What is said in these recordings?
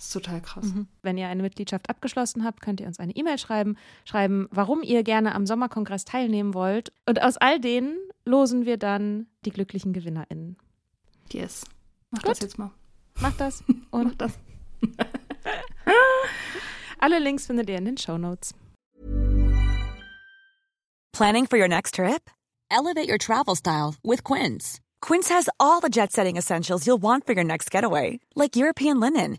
Das ist total krass. Wenn ihr eine Mitgliedschaft abgeschlossen habt, könnt ihr uns eine E-Mail schreiben, schreiben, warum ihr gerne am Sommerkongress teilnehmen wollt. Und aus all denen losen wir dann die glücklichen GewinnerInnen. Yes. Mach Gut. das jetzt mal. Macht das Mach und das. alle Links findet ihr in den Show Notes. Planning for your next trip? Elevate your travel style with Quince. Quince has all the jet setting essentials you'll want for your next getaway, like European linen,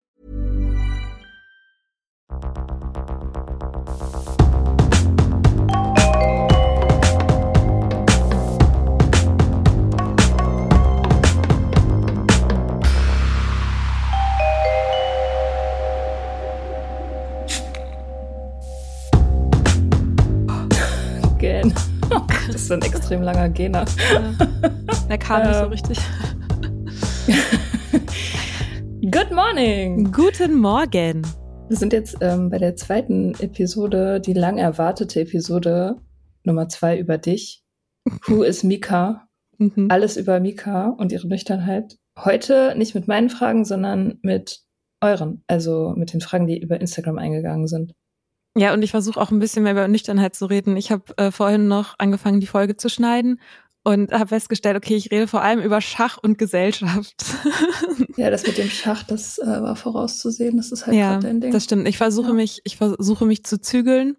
Das ist ein extrem langer Gener. Der kam nicht so Ähm. richtig. Good morning! Guten Morgen. Wir sind jetzt ähm, bei der zweiten Episode, die lang erwartete Episode Nummer zwei über dich. Who is Mika? Mhm. Alles über Mika und ihre Nüchternheit. Heute nicht mit meinen Fragen, sondern mit euren. Also mit den Fragen, die über Instagram eingegangen sind. Ja, und ich versuche auch ein bisschen mehr über Nüchternheit zu reden. Ich habe äh, vorhin noch angefangen, die Folge zu schneiden und habe festgestellt, okay, ich rede vor allem über Schach und Gesellschaft. Ja, das mit dem Schach, das äh, war vorauszusehen. Das ist halt ja, dein Ding. das stimmt. Ich versuche Ja. mich, ich versuche mich zu zügeln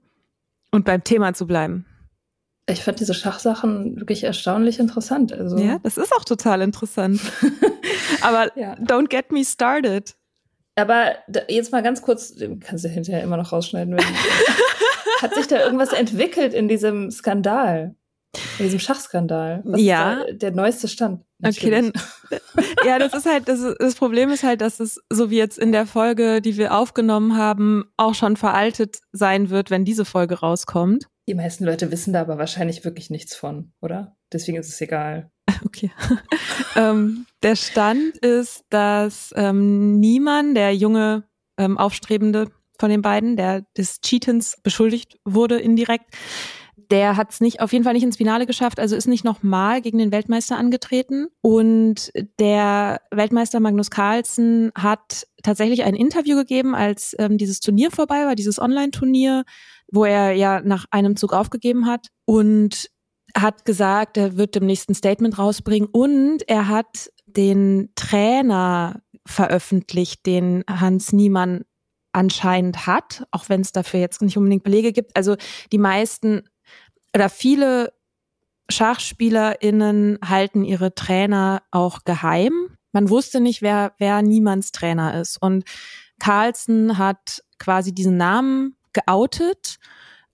und beim Thema zu bleiben. Ich fand diese Schachsachen wirklich erstaunlich interessant. Also, Ja, das ist auch total interessant. Aber Ja. don't get me started. Aber da, jetzt mal ganz kurz, kannst du hinterher immer noch rausschneiden. Wenn, hat sich da irgendwas entwickelt in diesem Skandal? In diesem Schachskandal? Was Ja. der neueste Stand? Okay, dann, ja, das ist halt, das, ist, das Problem ist halt, dass es, so wie jetzt in der Folge, die wir aufgenommen haben, auch schon veraltet sein wird, wenn diese Folge rauskommt. Die meisten Leute wissen da aber wahrscheinlich wirklich nichts von, oder? Deswegen ist es egal. Okay. ähm, der Stand ist, dass ähm, niemand, der junge ähm, Aufstrebende von den beiden, der des Cheatens beschuldigt wurde indirekt, der hat es nicht, auf jeden Fall nicht ins Finale geschafft, also ist nicht nochmal gegen den Weltmeister angetreten. Und der Weltmeister Magnus Carlsen hat tatsächlich ein Interview gegeben, als ähm, dieses Turnier vorbei war, dieses Online-Turnier, wo er ja nach einem Zug aufgegeben hat. Und hat gesagt, er wird dem nächsten Statement rausbringen und er hat den Trainer veröffentlicht, den Hans Niemann anscheinend hat, auch wenn es dafür jetzt nicht unbedingt Belege gibt. Also die meisten oder viele SchachspielerInnen halten ihre Trainer auch geheim. Man wusste nicht, wer, wer Niemanns Trainer ist. Und Carlsen hat quasi diesen Namen geoutet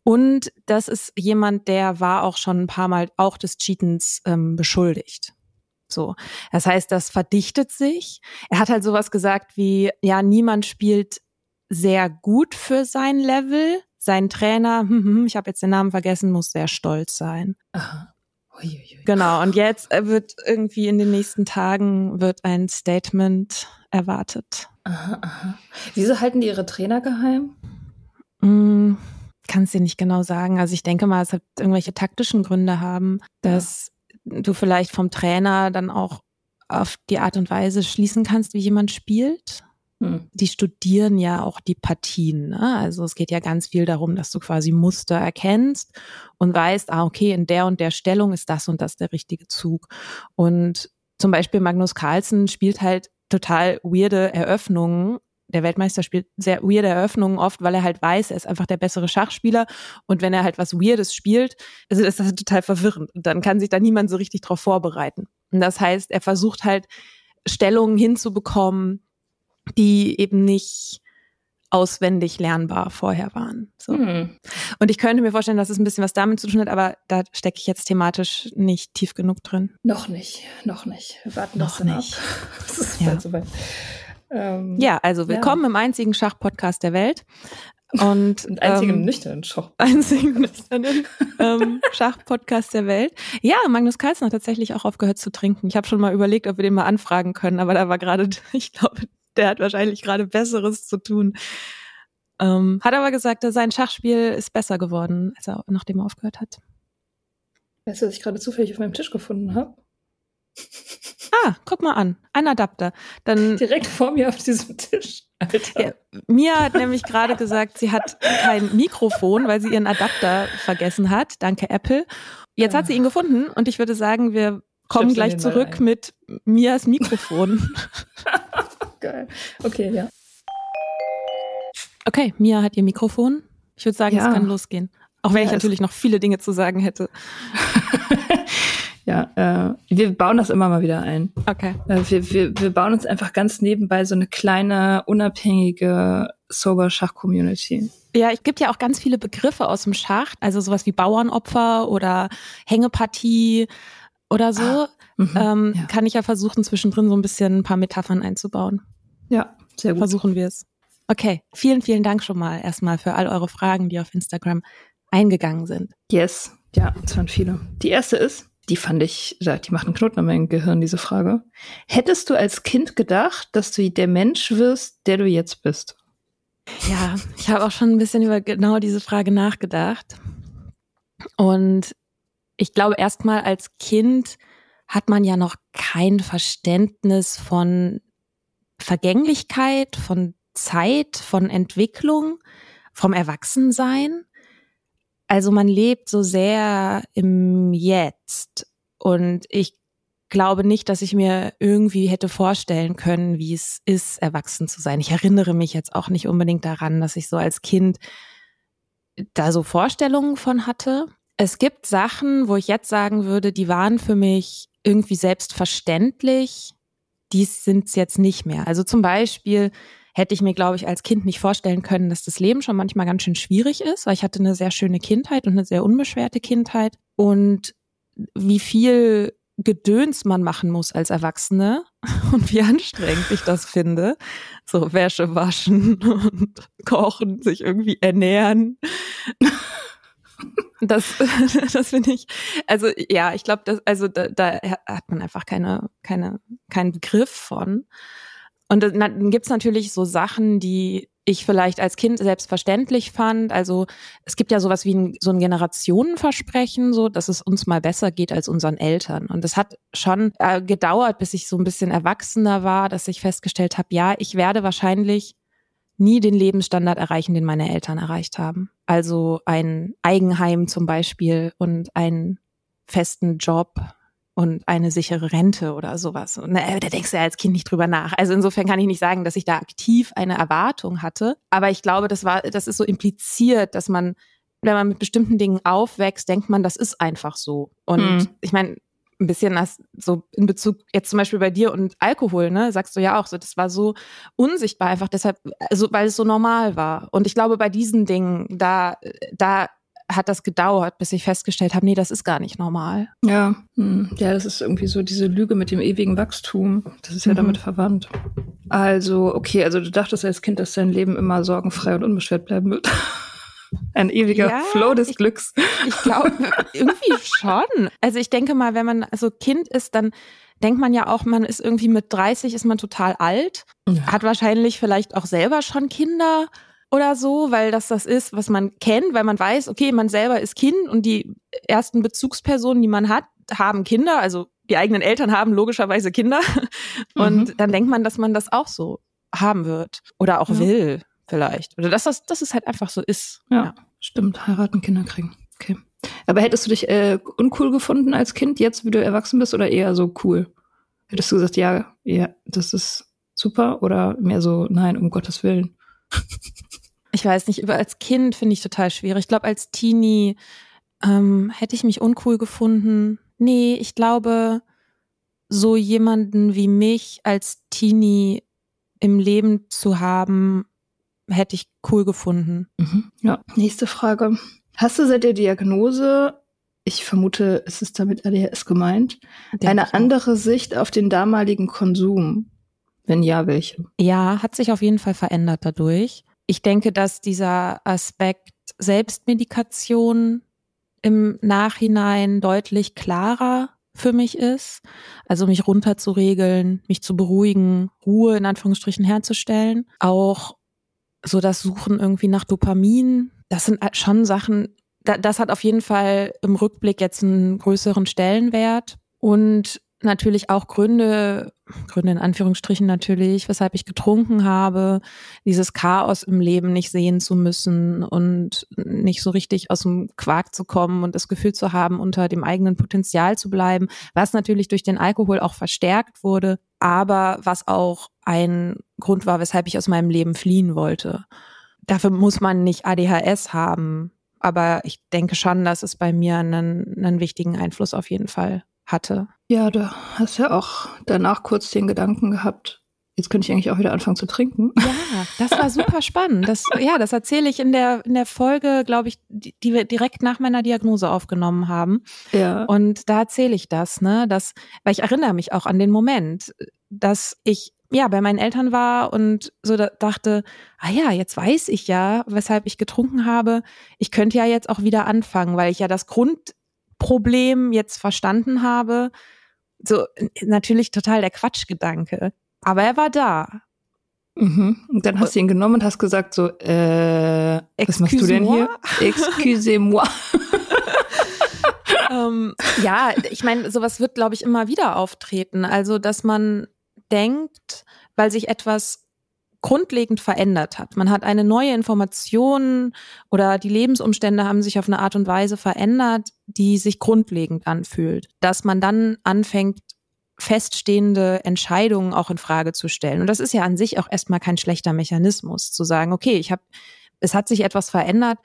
und das ist jemand, der war auch schon ein paar Mal auch des Cheatens ähm, beschuldigt. So. Das heißt, das verdichtet sich. Er hat halt sowas gesagt wie, ja, niemand spielt sehr gut für sein Level, sein Trainer, hm, hm, ich habe jetzt den Namen vergessen, muss sehr stolz sein. Aha. Uiuiui. Genau, und jetzt äh, wird irgendwie in den nächsten Tagen wird ein Statement erwartet. Aha, aha. Wieso halten die ihre Trainer geheim? Mm, Kann es dir nicht genau sagen. Also ich denke mal, es hat irgendwelche taktischen Gründe haben, dass ja. du vielleicht vom Trainer dann auch auf die Art und Weise schließen kannst, wie jemand spielt. Hm. Die studieren ja auch die Partien. Ne? Also es geht ja ganz viel darum, dass du quasi Muster erkennst und weißt, ah, okay, in der und der Stellung ist das und das der richtige Zug. Und zum Beispiel Magnus Carlsen spielt halt total weirde Eröffnungen. Der Weltmeister spielt sehr weirde Eröffnungen oft, weil er halt weiß, er ist einfach der bessere Schachspieler. Und wenn er halt was Weirdes spielt, also ist das total verwirrend. Und dann kann sich da niemand so richtig drauf vorbereiten. Und das heißt, er versucht halt Stellungen hinzubekommen, die eben nicht auswendig lernbar vorher waren. So. Hm. Und ich könnte mir vorstellen, dass es ein bisschen was damit zu tun hat, aber da stecke ich jetzt thematisch nicht tief genug drin. Noch nicht, noch nicht. Wir warten noch nicht. Ab. Das ist ja. soweit. Ähm, ja, also willkommen ja. im einzigen Schachpodcast der Welt. Und, und einzigen ähm, nüchternen Schach. Einzigen nüchternen ähm, Schachpodcast der Welt. Ja, Magnus Carlsen hat tatsächlich auch aufgehört zu trinken. Ich habe schon mal überlegt, ob wir den mal anfragen können, aber da war gerade, ich glaube, der hat wahrscheinlich gerade Besseres zu tun. Ähm, hat aber gesagt, dass sein Schachspiel ist besser geworden, als er, nachdem er aufgehört hat. Weißt du, was ich gerade zufällig auf meinem Tisch gefunden habe? Ah, guck mal an. Ein Adapter. Dann direkt vor mir auf diesem Tisch. Alter. Ja, Mia hat nämlich gerade gesagt, sie hat kein Mikrofon, weil sie ihren Adapter vergessen hat. Danke Apple. Jetzt hat sie ihn gefunden und ich würde sagen, wir kommen gleich zurück mit Mias Mikrofon. Geil. Okay, ja. Okay, Mia hat ihr Mikrofon. Ich würde sagen, ja. es kann losgehen. Auch wenn ja, ich natürlich noch viele Dinge zu sagen hätte. ja, äh, wir bauen das immer mal wieder ein. Okay. Äh, wir, wir, wir bauen uns einfach ganz nebenbei so eine kleine, unabhängige Sober-Schach-Community. Ja, es gibt ja auch ganz viele Begriffe aus dem Schach, also sowas wie Bauernopfer oder Hängepartie oder so. Ah, mhm, ähm, ja. Kann ich ja versuchen, zwischendrin so ein bisschen ein paar Metaphern einzubauen. Ja, sehr gut. Versuchen wir es. Okay, vielen, vielen Dank schon mal erstmal für all eure Fragen, die auf Instagram eingegangen sind. Yes, ja, es waren viele. Die erste ist, die fand ich, die macht einen Knoten in meinem Gehirn, diese Frage. Hättest du als Kind gedacht, dass du der Mensch wirst, der du jetzt bist? Ja, ich habe auch schon ein bisschen über genau diese Frage nachgedacht. Und ich glaube, erstmal als Kind hat man ja noch kein Verständnis von Vergänglichkeit, von Zeit, von Entwicklung, vom Erwachsensein. Also man lebt so sehr im Jetzt. Und ich glaube nicht, dass ich mir irgendwie hätte vorstellen können, wie es ist, erwachsen zu sein. Ich erinnere mich jetzt auch nicht unbedingt daran, dass ich so als Kind da so Vorstellungen von hatte. Es gibt Sachen, wo ich jetzt sagen würde, die waren für mich irgendwie selbstverständlich. Die sind es jetzt nicht mehr. Also zum Beispiel hätte ich mir, glaube ich, als Kind nicht vorstellen können, dass das Leben schon manchmal ganz schön schwierig ist, weil ich hatte eine sehr schöne Kindheit und eine sehr unbeschwerte Kindheit. Und wie viel Gedöns man machen muss als Erwachsene und wie anstrengend ich das finde. So Wäsche waschen und kochen, sich irgendwie ernähren. Das, das finde ich, also ja, ich glaube, das, also da, da hat man einfach keine, keine, keinen Begriff von. Und dann gibt's natürlich so Sachen, die ich vielleicht als Kind selbstverständlich fand. Also es gibt ja sowas wie ein, so ein Generationenversprechen, so dass es uns mal besser geht als unseren Eltern. Und es hat schon äh, gedauert, bis ich so ein bisschen erwachsener war, dass ich festgestellt habe, ja, ich werde wahrscheinlich nie den Lebensstandard erreichen, den meine Eltern erreicht haben. Also ein Eigenheim zum Beispiel und einen festen Job und eine sichere Rente oder sowas. Und, äh, da denkst du ja als Kind nicht drüber nach. Also insofern kann ich nicht sagen, dass ich da aktiv eine Erwartung hatte. Aber ich glaube, das war, das ist so impliziert, dass man, wenn man mit bestimmten Dingen aufwächst, denkt man, das ist einfach so. Und hm. ich meine, ein bisschen das so in Bezug jetzt zum Beispiel bei dir und Alkohol, ne, sagst du ja auch so, das war so unsichtbar einfach deshalb, also weil es so normal war. Und ich glaube, bei diesen Dingen, da, da hat das gedauert, bis ich festgestellt habe, nee, das ist gar nicht normal. Ja, hm. ja, das ist irgendwie so diese Lüge mit dem ewigen Wachstum. Das ist ja mhm. damit verwandt. Also, okay, also du dachtest als Kind, dass dein Leben immer sorgenfrei und unbeschwert bleiben wird. Ein ewiger ja, Flow des ich, Glücks. Ich glaube, irgendwie schon. Also ich denke mal, wenn man so Kind ist, dann denkt man ja auch, man ist irgendwie mit 30 ist man total alt, ja. hat wahrscheinlich vielleicht auch selber schon Kinder oder so, weil das das ist, was man kennt, weil man weiß, okay, man selber ist Kind und die ersten Bezugspersonen, die man hat, haben Kinder, also die eigenen Eltern haben logischerweise Kinder und mhm. dann denkt man, dass man das auch so haben wird oder auch ja. will vielleicht oder dass das, dass es halt einfach so ist. Ja, ja. stimmt, heiraten, Kinder kriegen. Okay. Aber hättest du dich äh, uncool gefunden als Kind, jetzt wie du erwachsen bist, oder eher so cool? Hättest du gesagt, ja, ja, das ist super, oder mehr so, nein, um Gottes Willen? ich weiß nicht, über als Kind finde ich total schwierig. Ich glaube, als Teenie ähm, hätte ich mich uncool gefunden. Nee, ich glaube, so jemanden wie mich als Teenie im Leben zu haben, hätte ich cool gefunden. Mhm. Ja, nächste Frage. Hast du seit der Diagnose, ich vermute, es ist damit ADHS gemeint, Denk eine andere Sicht auf den damaligen Konsum? Wenn ja, welche? Ja, hat sich auf jeden Fall verändert dadurch. Ich denke, dass dieser Aspekt Selbstmedikation im Nachhinein deutlich klarer für mich ist. Also mich runterzuregeln, mich zu beruhigen, Ruhe in Anführungsstrichen herzustellen. Auch so das Suchen irgendwie nach Dopamin. Das sind schon Sachen, das hat auf jeden Fall im Rückblick jetzt einen größeren Stellenwert. Und natürlich auch Gründe, Gründe in Anführungsstrichen natürlich, weshalb ich getrunken habe, dieses Chaos im Leben nicht sehen zu müssen und nicht so richtig aus dem Quark zu kommen und das Gefühl zu haben, unter dem eigenen Potenzial zu bleiben, was natürlich durch den Alkohol auch verstärkt wurde, aber was auch ein Grund war, weshalb ich aus meinem Leben fliehen wollte. Dafür muss man nicht ADHS haben, aber ich denke schon, dass es bei mir einen, einen wichtigen Einfluss auf jeden Fall hatte. Ja, du hast ja auch danach kurz den Gedanken gehabt, jetzt könnte ich eigentlich auch wieder anfangen zu trinken. Ja, das war super spannend. Das, ja, das erzähle ich in der, in der Folge, glaube ich, die, die wir direkt nach meiner Diagnose aufgenommen haben. Ja. Und da erzähle ich das, ne, dass, weil ich erinnere mich auch an den Moment, dass ich ja, bei meinen Eltern war und so da dachte, ah ja, jetzt weiß ich ja, weshalb ich getrunken habe. Ich könnte ja jetzt auch wieder anfangen, weil ich ja das Grund, Problem jetzt verstanden habe. So, natürlich total der Quatschgedanke. Aber er war da. Mhm. Und dann hast du ihn genommen und hast gesagt so, äh, was machst du denn hier? Excusez-moi. ähm, ja, ich meine, sowas wird, glaube ich, immer wieder auftreten. Also, dass man denkt, weil sich etwas grundlegend verändert hat. Man hat eine neue Information oder die Lebensumstände haben sich auf eine Art und Weise verändert, die sich grundlegend anfühlt, dass man dann anfängt, feststehende Entscheidungen auch in Frage zu stellen. Und das ist ja an sich auch erstmal kein schlechter Mechanismus, zu sagen, okay, ich habe, es hat sich etwas verändert.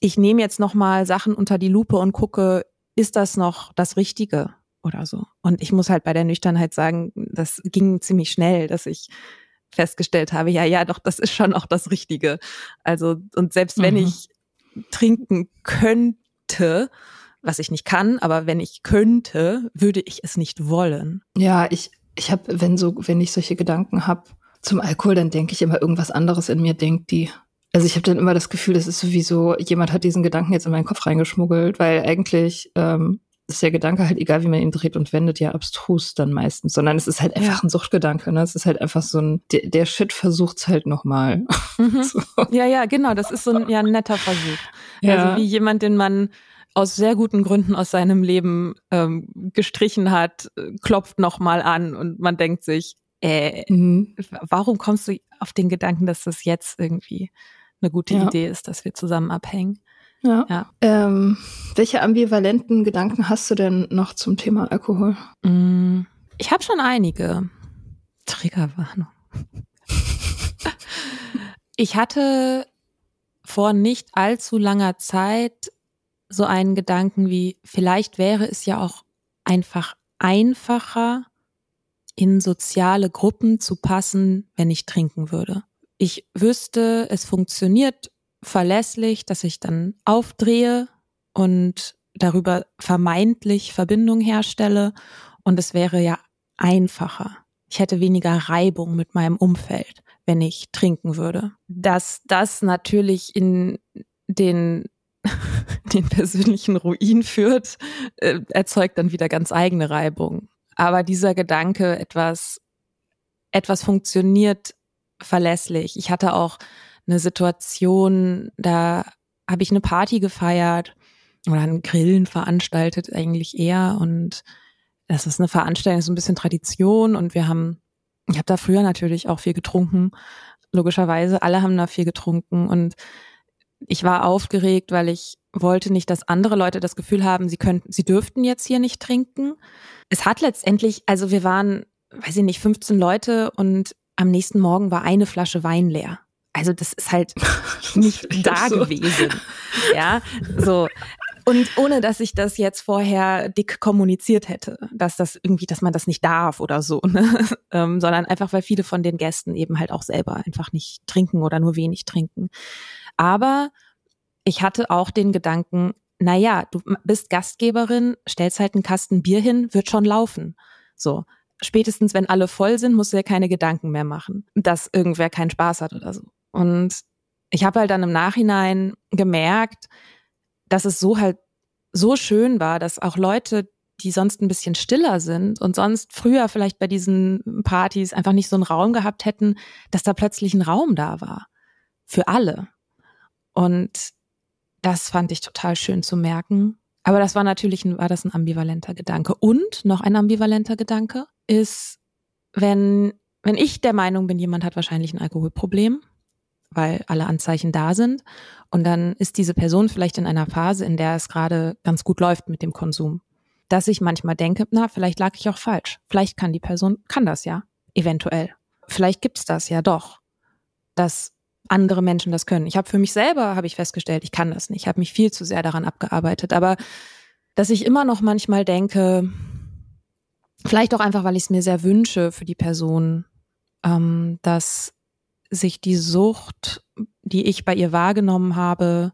Ich nehme jetzt nochmal Sachen unter die Lupe und gucke, ist das noch das Richtige oder so? Und ich muss halt bei der Nüchternheit sagen, das ging ziemlich schnell, dass ich festgestellt habe, ja, ja, doch, das ist schon auch das Richtige. Also, und selbst wenn mhm. ich trinken könnte, was ich nicht kann, aber wenn ich könnte, würde ich es nicht wollen. Ja, ich, ich habe, wenn so, wenn ich solche Gedanken habe zum Alkohol, dann denke ich immer irgendwas anderes in mir denkt die. Also ich habe dann immer das Gefühl, das ist sowieso, jemand hat diesen Gedanken jetzt in meinen Kopf reingeschmuggelt, weil eigentlich ähm, ist der Gedanke halt, egal wie man ihn dreht und wendet, ja abstrus dann meistens, sondern es ist halt einfach ja. ein Suchtgedanke. Ne? Es ist halt einfach so ein, der, der Shit versucht's halt nochmal. Mhm. so. Ja, ja, genau. Das ist so ein, ja, ein netter Versuch. Ja. Also wie jemand, den man aus sehr guten Gründen aus seinem Leben ähm, gestrichen hat, klopft nochmal an und man denkt sich, äh, mhm. warum kommst du auf den Gedanken, dass das jetzt irgendwie eine gute ja. Idee ist, dass wir zusammen abhängen? Ja. ja. Ähm, welche ambivalenten Gedanken hast du denn noch zum Thema Alkohol? Mm, ich habe schon einige. Triggerwarnung. ich hatte vor nicht allzu langer Zeit so einen Gedanken wie, vielleicht wäre es ja auch einfach einfacher, in soziale Gruppen zu passen, wenn ich trinken würde. Ich wüsste, es funktioniert verlässlich, dass ich dann aufdrehe und darüber vermeintlich Verbindung herstelle und es wäre ja einfacher. Ich hätte weniger Reibung mit meinem Umfeld, wenn ich trinken würde. Dass das natürlich in den den persönlichen Ruin führt, äh, erzeugt dann wieder ganz eigene Reibung. Aber dieser Gedanke, etwas, etwas funktioniert verlässlich. Ich hatte auch eine Situation, da habe ich eine Party gefeiert oder ein Grillen veranstaltet eigentlich eher und das ist eine Veranstaltung, so ein bisschen Tradition und wir haben, ich habe da früher natürlich auch viel getrunken, logischerweise, alle haben da viel getrunken und ich war aufgeregt, weil ich wollte nicht, dass andere Leute das Gefühl haben, sie könnten, sie dürften jetzt hier nicht trinken. Es hat letztendlich, also wir waren, weiß ich nicht, 15 Leute und am nächsten Morgen war eine Flasche Wein leer. Also das ist halt nicht da so. gewesen. Ja, so. Und ohne, dass ich das jetzt vorher dick kommuniziert hätte, dass das irgendwie, dass man das nicht darf oder so, ne? ähm, sondern einfach, weil viele von den Gästen eben halt auch selber einfach nicht trinken oder nur wenig trinken. Aber ich hatte auch den Gedanken, na ja, du bist Gastgeberin, stellst halt einen Kasten Bier hin, wird schon laufen. So. Spätestens, wenn alle voll sind, musst du ja keine Gedanken mehr machen, dass irgendwer keinen Spaß hat oder so. Und ich habe halt dann im Nachhinein gemerkt, dass es so halt so schön war, dass auch Leute, die sonst ein bisschen stiller sind und sonst früher vielleicht bei diesen Partys einfach nicht so einen Raum gehabt hätten, dass da plötzlich ein Raum da war. Für alle. Und das fand ich total schön zu merken. Aber das war natürlich ein, war das ein ambivalenter Gedanke. Und noch ein ambivalenter Gedanke ist, wenn, wenn ich der Meinung bin, jemand hat wahrscheinlich ein Alkoholproblem, weil alle Anzeichen da sind. Und dann ist diese Person vielleicht in einer Phase, in der es gerade ganz gut läuft mit dem Konsum. Dass ich manchmal denke, na, vielleicht lag ich auch falsch. Vielleicht kann die Person, kann das ja, eventuell. Vielleicht gibt's das ja doch, dass andere Menschen das können. Ich habe für mich selber, habe ich festgestellt, ich kann das nicht. Ich habe mich viel zu sehr daran abgearbeitet. Aber dass ich immer noch manchmal denke, vielleicht auch einfach, weil ich es mir sehr wünsche für die Person, ähm, dass sich die Sucht, die ich bei ihr wahrgenommen habe,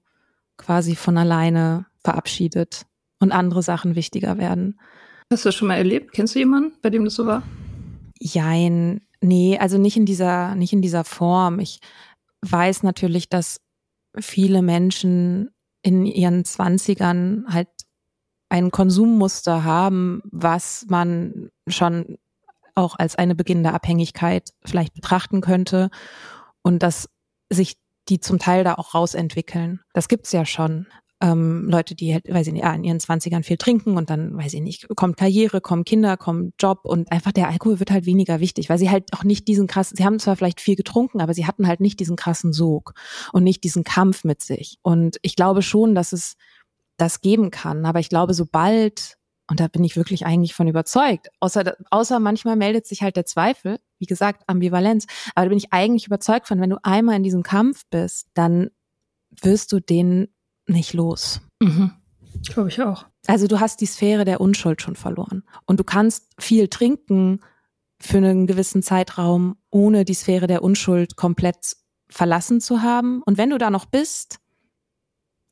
quasi von alleine verabschiedet und andere Sachen wichtiger werden. Hast du das schon mal erlebt? Kennst du jemanden, bei dem das so war? Jein, nee, also nicht in dieser, nicht in dieser Form. Ich weiß natürlich, dass viele Menschen in ihren Zwanzigern halt ein Konsummuster haben, was man schon auch als eine beginnende Abhängigkeit vielleicht betrachten könnte und dass sich die zum Teil da auch rausentwickeln. Das gibt's ja schon ähm, Leute, die halt, weiß ich nicht, in ihren Zwanzigern viel trinken und dann, weiß ich nicht, kommt Karriere, kommen Kinder, kommt Job und einfach der Alkohol wird halt weniger wichtig, weil sie halt auch nicht diesen krassen, sie haben zwar vielleicht viel getrunken, aber sie hatten halt nicht diesen krassen Sog und nicht diesen Kampf mit sich. Und ich glaube schon, dass es das geben kann, aber ich glaube, sobald und da bin ich wirklich eigentlich von überzeugt. Außer, außer manchmal meldet sich halt der Zweifel, wie gesagt, Ambivalenz. Aber da bin ich eigentlich überzeugt von, wenn du einmal in diesem Kampf bist, dann wirst du den nicht los. Mhm. Glaube ich auch. Also du hast die Sphäre der Unschuld schon verloren. Und du kannst viel trinken für einen gewissen Zeitraum, ohne die Sphäre der Unschuld komplett verlassen zu haben. Und wenn du da noch bist,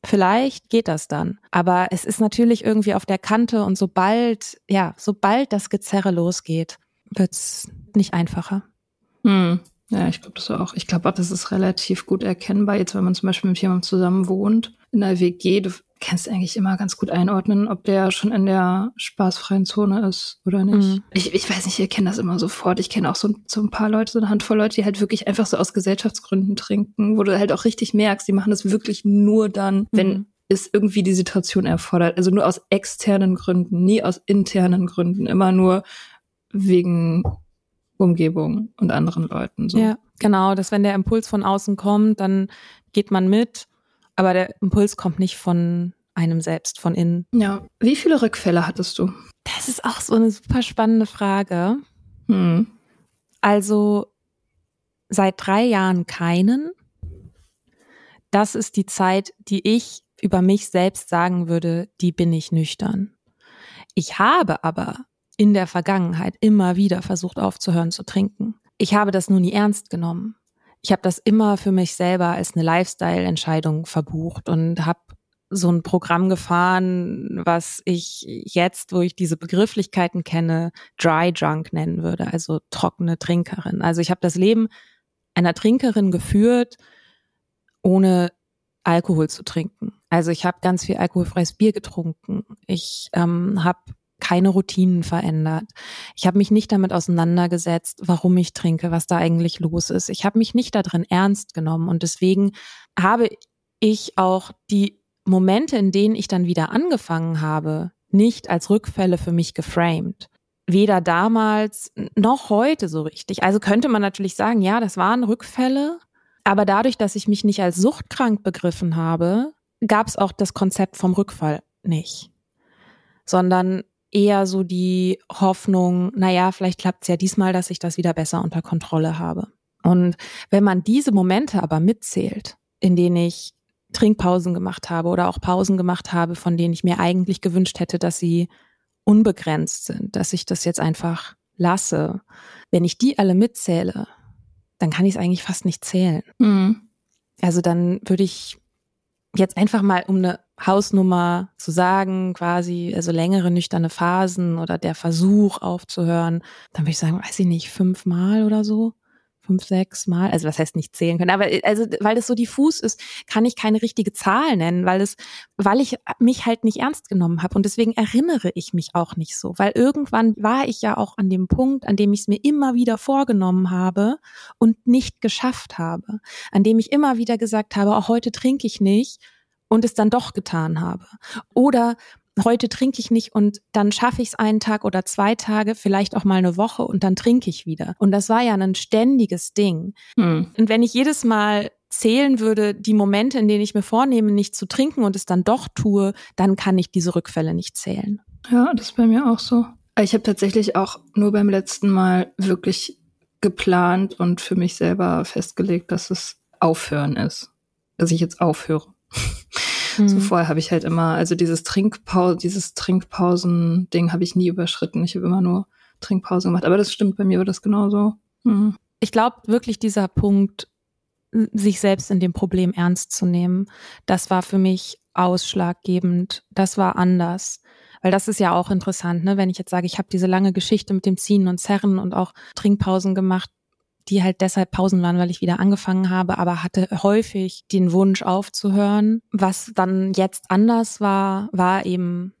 vielleicht geht das dann. Aber es ist natürlich irgendwie auf der Kante und sobald, ja, sobald das Gezerre losgeht, wird's nicht einfacher. Hm. Ja, ich glaube das auch. Ich glaube auch, das ist relativ gut erkennbar, jetzt wenn man zum Beispiel mit jemandem zusammen wohnt in der WG. Du kannst eigentlich immer ganz gut einordnen, ob der schon in der spaßfreien Zone ist oder nicht. Mhm. Ich, ich weiß nicht, ich kenne das immer sofort. Ich kenne auch so, so ein paar Leute, so eine Handvoll Leute, die halt wirklich einfach so aus Gesellschaftsgründen trinken, wo du halt auch richtig merkst, die machen das wirklich nur dann, wenn mhm. es irgendwie die Situation erfordert. Also nur aus externen Gründen, nie aus internen Gründen. Immer nur wegen Umgebung und anderen Leuten. So. Ja, genau, dass wenn der Impuls von außen kommt, dann geht man mit, aber der Impuls kommt nicht von einem selbst, von innen. Ja, wie viele Rückfälle hattest du? Das ist auch so eine super spannende Frage. Hm. Also seit drei Jahren keinen. Das ist die Zeit, die ich über mich selbst sagen würde, die bin ich nüchtern. Ich habe aber in der Vergangenheit immer wieder versucht aufzuhören zu trinken. Ich habe das nur nie ernst genommen. Ich habe das immer für mich selber als eine Lifestyle-Entscheidung verbucht und habe so ein Programm gefahren, was ich jetzt, wo ich diese Begrifflichkeiten kenne, Dry Drunk nennen würde, also trockene Trinkerin. Also ich habe das Leben einer Trinkerin geführt, ohne Alkohol zu trinken. Also ich habe ganz viel alkoholfreies Bier getrunken. Ich ähm, habe keine Routinen verändert. Ich habe mich nicht damit auseinandergesetzt, warum ich trinke, was da eigentlich los ist. Ich habe mich nicht darin ernst genommen und deswegen habe ich auch die Momente, in denen ich dann wieder angefangen habe, nicht als Rückfälle für mich geframed. Weder damals noch heute so richtig. Also könnte man natürlich sagen, ja, das waren Rückfälle, aber dadurch, dass ich mich nicht als suchtkrank begriffen habe, gab es auch das Konzept vom Rückfall nicht, sondern eher so die Hoffnung, naja, vielleicht klappt es ja diesmal, dass ich das wieder besser unter Kontrolle habe. Und wenn man diese Momente aber mitzählt, in denen ich Trinkpausen gemacht habe oder auch Pausen gemacht habe, von denen ich mir eigentlich gewünscht hätte, dass sie unbegrenzt sind, dass ich das jetzt einfach lasse. Wenn ich die alle mitzähle, dann kann ich es eigentlich fast nicht zählen. Mhm. Also dann würde ich jetzt einfach mal um eine Hausnummer zu sagen, quasi, also längere nüchterne Phasen oder der Versuch aufzuhören, dann würde ich sagen, weiß ich nicht, fünfmal oder so fünf, sechs Mal, also was heißt nicht zählen können, aber also weil das so diffus ist, kann ich keine richtige Zahl nennen, weil es, weil ich mich halt nicht ernst genommen habe. Und deswegen erinnere ich mich auch nicht so, weil irgendwann war ich ja auch an dem Punkt, an dem ich es mir immer wieder vorgenommen habe und nicht geschafft habe, an dem ich immer wieder gesagt habe, auch heute trinke ich nicht und es dann doch getan habe. Oder heute trinke ich nicht und dann schaffe ich es einen Tag oder zwei Tage, vielleicht auch mal eine Woche und dann trinke ich wieder. Und das war ja ein ständiges Ding. Hm. Und wenn ich jedes Mal zählen würde, die Momente, in denen ich mir vornehme, nicht zu trinken und es dann doch tue, dann kann ich diese Rückfälle nicht zählen. Ja, das ist bei mir auch so. Ich habe tatsächlich auch nur beim letzten Mal wirklich geplant und für mich selber festgelegt, dass es aufhören ist. Dass ich jetzt aufhöre. Mhm. So vorher habe ich halt immer, also dieses Trinkpause, dieses Trinkpausen-Ding habe ich nie überschritten. Ich habe immer nur Trinkpausen gemacht. Aber das stimmt, bei mir war das genauso. Mhm. Ich glaube wirklich dieser Punkt, sich selbst in dem Problem ernst zu nehmen, das war für mich ausschlaggebend. Das war anders. Weil das ist ja auch interessant, ne? wenn ich jetzt sage, ich habe diese lange Geschichte mit dem Ziehen und Zerren und auch Trinkpausen gemacht die halt deshalb Pausen waren, weil ich wieder angefangen habe, aber hatte häufig den Wunsch aufzuhören. Was dann jetzt anders war, war eben,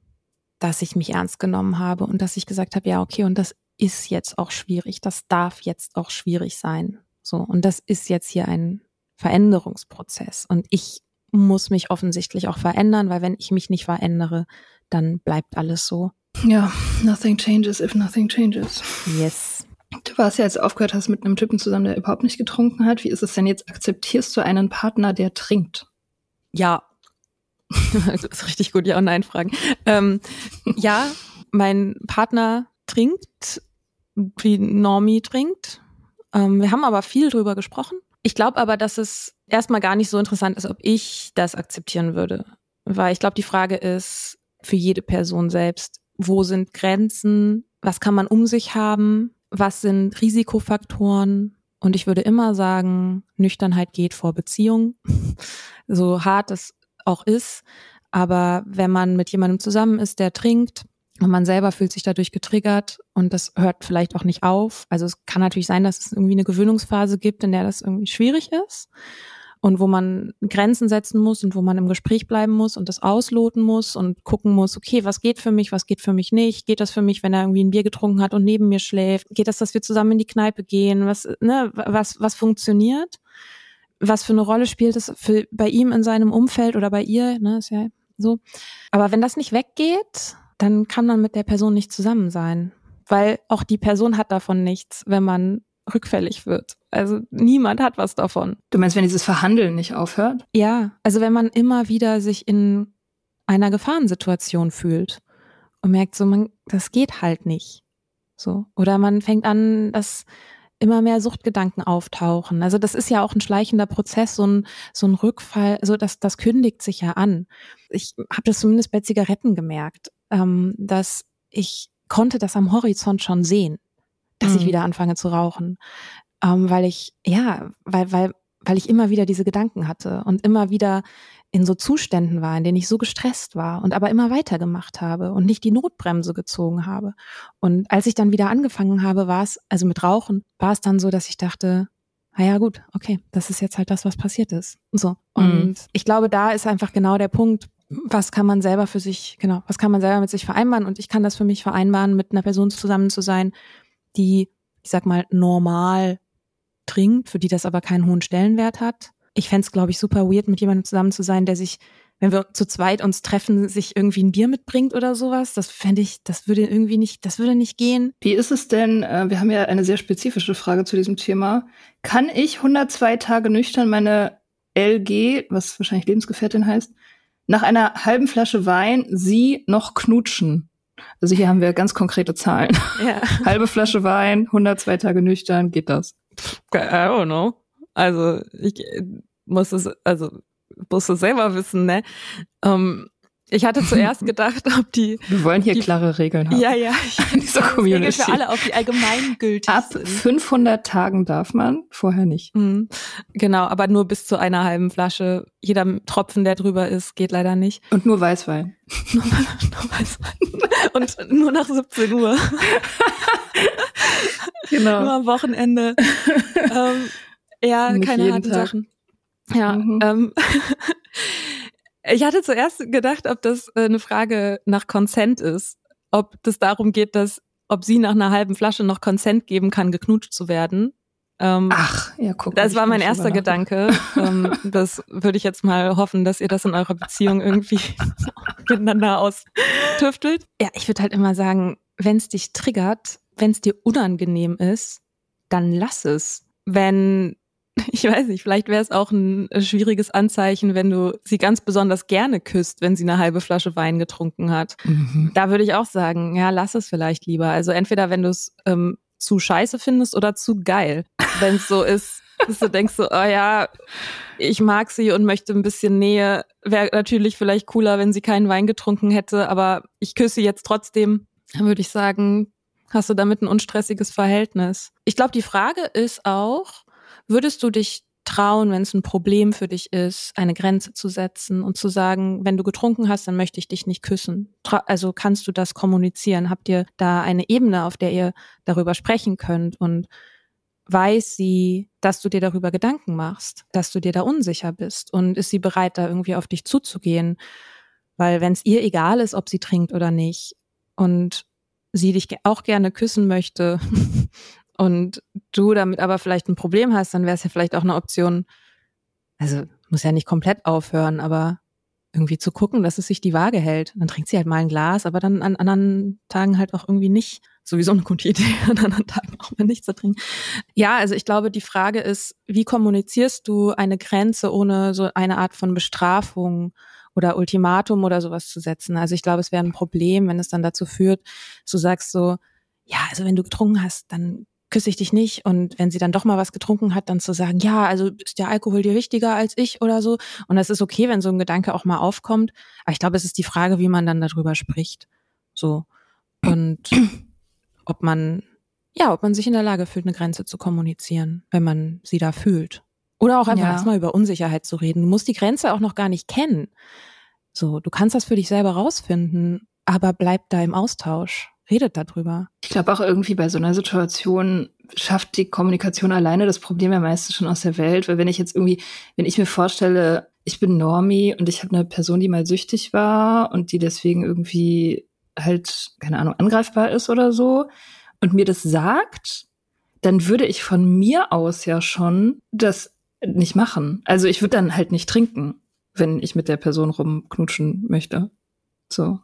dass ich mich ernst genommen habe und dass ich gesagt habe, ja, okay, und das ist jetzt auch schwierig, das darf jetzt auch schwierig sein. So, und das ist jetzt hier ein Veränderungsprozess. Und ich muss mich offensichtlich auch verändern, weil wenn ich mich nicht verändere, dann bleibt alles so. Ja, nothing changes if nothing changes. Yes. Du warst ja, als du aufgehört hast, mit einem Typen zusammen, der überhaupt nicht getrunken hat. Wie ist es denn jetzt? Akzeptierst du einen Partner, der trinkt? Ja. das ist richtig gut, ja und nein fragen. Ähm, ja, mein Partner trinkt, wie Normi trinkt. Ähm, wir haben aber viel drüber gesprochen. Ich glaube aber, dass es erstmal gar nicht so interessant ist, ob ich das akzeptieren würde. Weil ich glaube, die Frage ist für jede Person selbst, wo sind Grenzen? Was kann man um sich haben? Was sind Risikofaktoren? Und ich würde immer sagen, Nüchternheit geht vor Beziehung, so hart es auch ist. Aber wenn man mit jemandem zusammen ist, der trinkt und man selber fühlt sich dadurch getriggert und das hört vielleicht auch nicht auf. Also es kann natürlich sein, dass es irgendwie eine Gewöhnungsphase gibt, in der das irgendwie schwierig ist und wo man Grenzen setzen muss und wo man im Gespräch bleiben muss und das ausloten muss und gucken muss, okay, was geht für mich, was geht für mich nicht? Geht das für mich, wenn er irgendwie ein Bier getrunken hat und neben mir schläft? Geht das, dass wir zusammen in die Kneipe gehen? Was, ne, was, was funktioniert? Was für eine Rolle spielt es für, bei ihm in seinem Umfeld oder bei ihr? Ne, ist ja so. Aber wenn das nicht weggeht, dann kann man mit der Person nicht zusammen sein. Weil auch die Person hat davon nichts, wenn man rückfällig wird. Also niemand hat was davon. Du meinst, wenn dieses Verhandeln nicht aufhört? Ja, also wenn man immer wieder sich in einer Gefahrensituation fühlt und merkt so, man, das geht halt nicht. So. Oder man fängt an, dass immer mehr Suchtgedanken auftauchen. Also das ist ja auch ein schleichender Prozess, so ein, so ein Rückfall, also das, das kündigt sich ja an. Ich habe das zumindest bei Zigaretten gemerkt, ähm, dass ich konnte das am Horizont schon sehen dass mhm. ich wieder anfange zu rauchen. Ähm, weil ich, ja, weil, weil, weil ich immer wieder diese Gedanken hatte und immer wieder in so Zuständen war, in denen ich so gestresst war und aber immer weitergemacht habe und nicht die Notbremse gezogen habe. Und als ich dann wieder angefangen habe, war es, also mit Rauchen, war es dann so, dass ich dachte, na ja gut, okay, das ist jetzt halt das, was passiert ist. So. Und mhm. ich glaube, da ist einfach genau der Punkt, was kann man selber für sich, genau, was kann man selber mit sich vereinbaren? Und ich kann das für mich vereinbaren, mit einer Person zusammen zu sein, die, ich sag mal, normal trinkt, für die das aber keinen hohen Stellenwert hat. Ich fände es, glaube ich, super weird, mit jemandem zusammen zu sein, der sich wenn wir zu zweit uns treffen, sich irgendwie ein Bier mitbringt oder sowas. Das fände ich, das würde irgendwie nicht, das würde nicht gehen. Wie ist es denn, äh, wir haben ja eine sehr spezifische Frage zu diesem Thema. Kann ich 102 Tage nüchtern meine LG, was wahrscheinlich Lebensgefährtin heißt, nach einer halben Flasche Wein sie noch knutschen? Also hier haben wir ganz konkrete Zahlen. Ja. Halbe Flasche Wein, 102 Tage nüchtern, geht das? I don't know. Also ich muss es, also musst du selber wissen, ne? Ähm, ich hatte zuerst gedacht, ob die. Wir wollen hier die, klare Regeln haben. Ja, ja. In dieser Community. Regeln für alle, auf die allgemeingültig Ab sind. 500 Tagen darf man, vorher nicht. Mhm. Genau, aber nur bis zu einer halben Flasche. Jeder Tropfen, der drüber ist, geht leider nicht. Und nur Weißwein. nur, nur Weißwein. Und nur nach 17 Uhr. genau. Nur am Wochenende. ähm, ja, nicht keine harten Sachen. Ja, mhm. ähm, ich hatte zuerst gedacht, ob das äh, eine Frage nach Consent ist, ob das darum geht, dass ob sie nach einer halben Flasche noch Consent geben kann, geknutscht zu werden. Ähm, Ach, ja, guck. Das war mein erster Gedanke. ähm, das würde ich jetzt mal hoffen, dass ihr das in eurer Beziehung irgendwie miteinander austüftelt. Ja, ich würde halt immer sagen, wenn es dich triggert, wenn es dir unangenehm ist, dann lass es. Wenn ich weiß nicht, vielleicht wäre es auch ein äh, schwieriges Anzeichen, wenn du sie ganz besonders gerne küsst, wenn sie eine halbe Flasche Wein getrunken hat. Mhm. Da würde ich auch sagen, ja, lass es vielleicht lieber. Also entweder wenn du es ähm, zu scheiße findest oder zu geil. Wenn es so ist, dass du denkst so, oh ja, ich mag sie und möchte ein bisschen Nähe. Wäre natürlich vielleicht cooler, wenn sie keinen Wein getrunken hätte, aber ich küsse jetzt trotzdem. Dann würde ich sagen, hast du damit ein unstressiges Verhältnis. Ich glaube, die Frage ist auch, Würdest du dich trauen, wenn es ein Problem für dich ist, eine Grenze zu setzen und zu sagen, wenn du getrunken hast, dann möchte ich dich nicht küssen. Also kannst du das kommunizieren? Habt ihr da eine Ebene, auf der ihr darüber sprechen könnt und weiß sie, dass du dir darüber Gedanken machst, dass du dir da unsicher bist und ist sie bereit, da irgendwie auf dich zuzugehen? Weil wenn es ihr egal ist, ob sie trinkt oder nicht und sie dich auch gerne küssen möchte, und du damit aber vielleicht ein Problem hast, dann wäre es ja vielleicht auch eine Option, also muss ja nicht komplett aufhören, aber irgendwie zu gucken, dass es sich die Waage hält. Dann trinkt sie halt mal ein Glas, aber dann an anderen Tagen halt auch irgendwie nicht. Sowieso eine gute Idee, an anderen Tagen auch mal nicht zu trinken. Ja, also ich glaube, die Frage ist, wie kommunizierst du eine Grenze, ohne so eine Art von Bestrafung oder Ultimatum oder sowas zu setzen? Also ich glaube, es wäre ein Problem, wenn es dann dazu führt, du sagst so, ja, also wenn du getrunken hast, dann küsse ich dich nicht. Und wenn sie dann doch mal was getrunken hat, dann zu sagen, ja, also ist der Alkohol dir wichtiger als ich oder so. Und das ist okay, wenn so ein Gedanke auch mal aufkommt. Aber ich glaube, es ist die Frage, wie man dann darüber spricht. So. Und ob man, ja, ob man sich in der Lage fühlt, eine Grenze zu kommunizieren, wenn man sie da fühlt. Oder auch einfach ja. erstmal über Unsicherheit zu reden. Du musst die Grenze auch noch gar nicht kennen. So, du kannst das für dich selber rausfinden, aber bleib da im Austausch redet darüber. Ich glaube auch irgendwie bei so einer Situation schafft die Kommunikation alleine das Problem ja meistens schon aus der Welt, weil wenn ich jetzt irgendwie, wenn ich mir vorstelle, ich bin Normie und ich habe eine Person, die mal süchtig war und die deswegen irgendwie halt, keine Ahnung, angreifbar ist oder so und mir das sagt, dann würde ich von mir aus ja schon das nicht machen. Also ich würde dann halt nicht trinken, wenn ich mit der Person rumknutschen möchte. So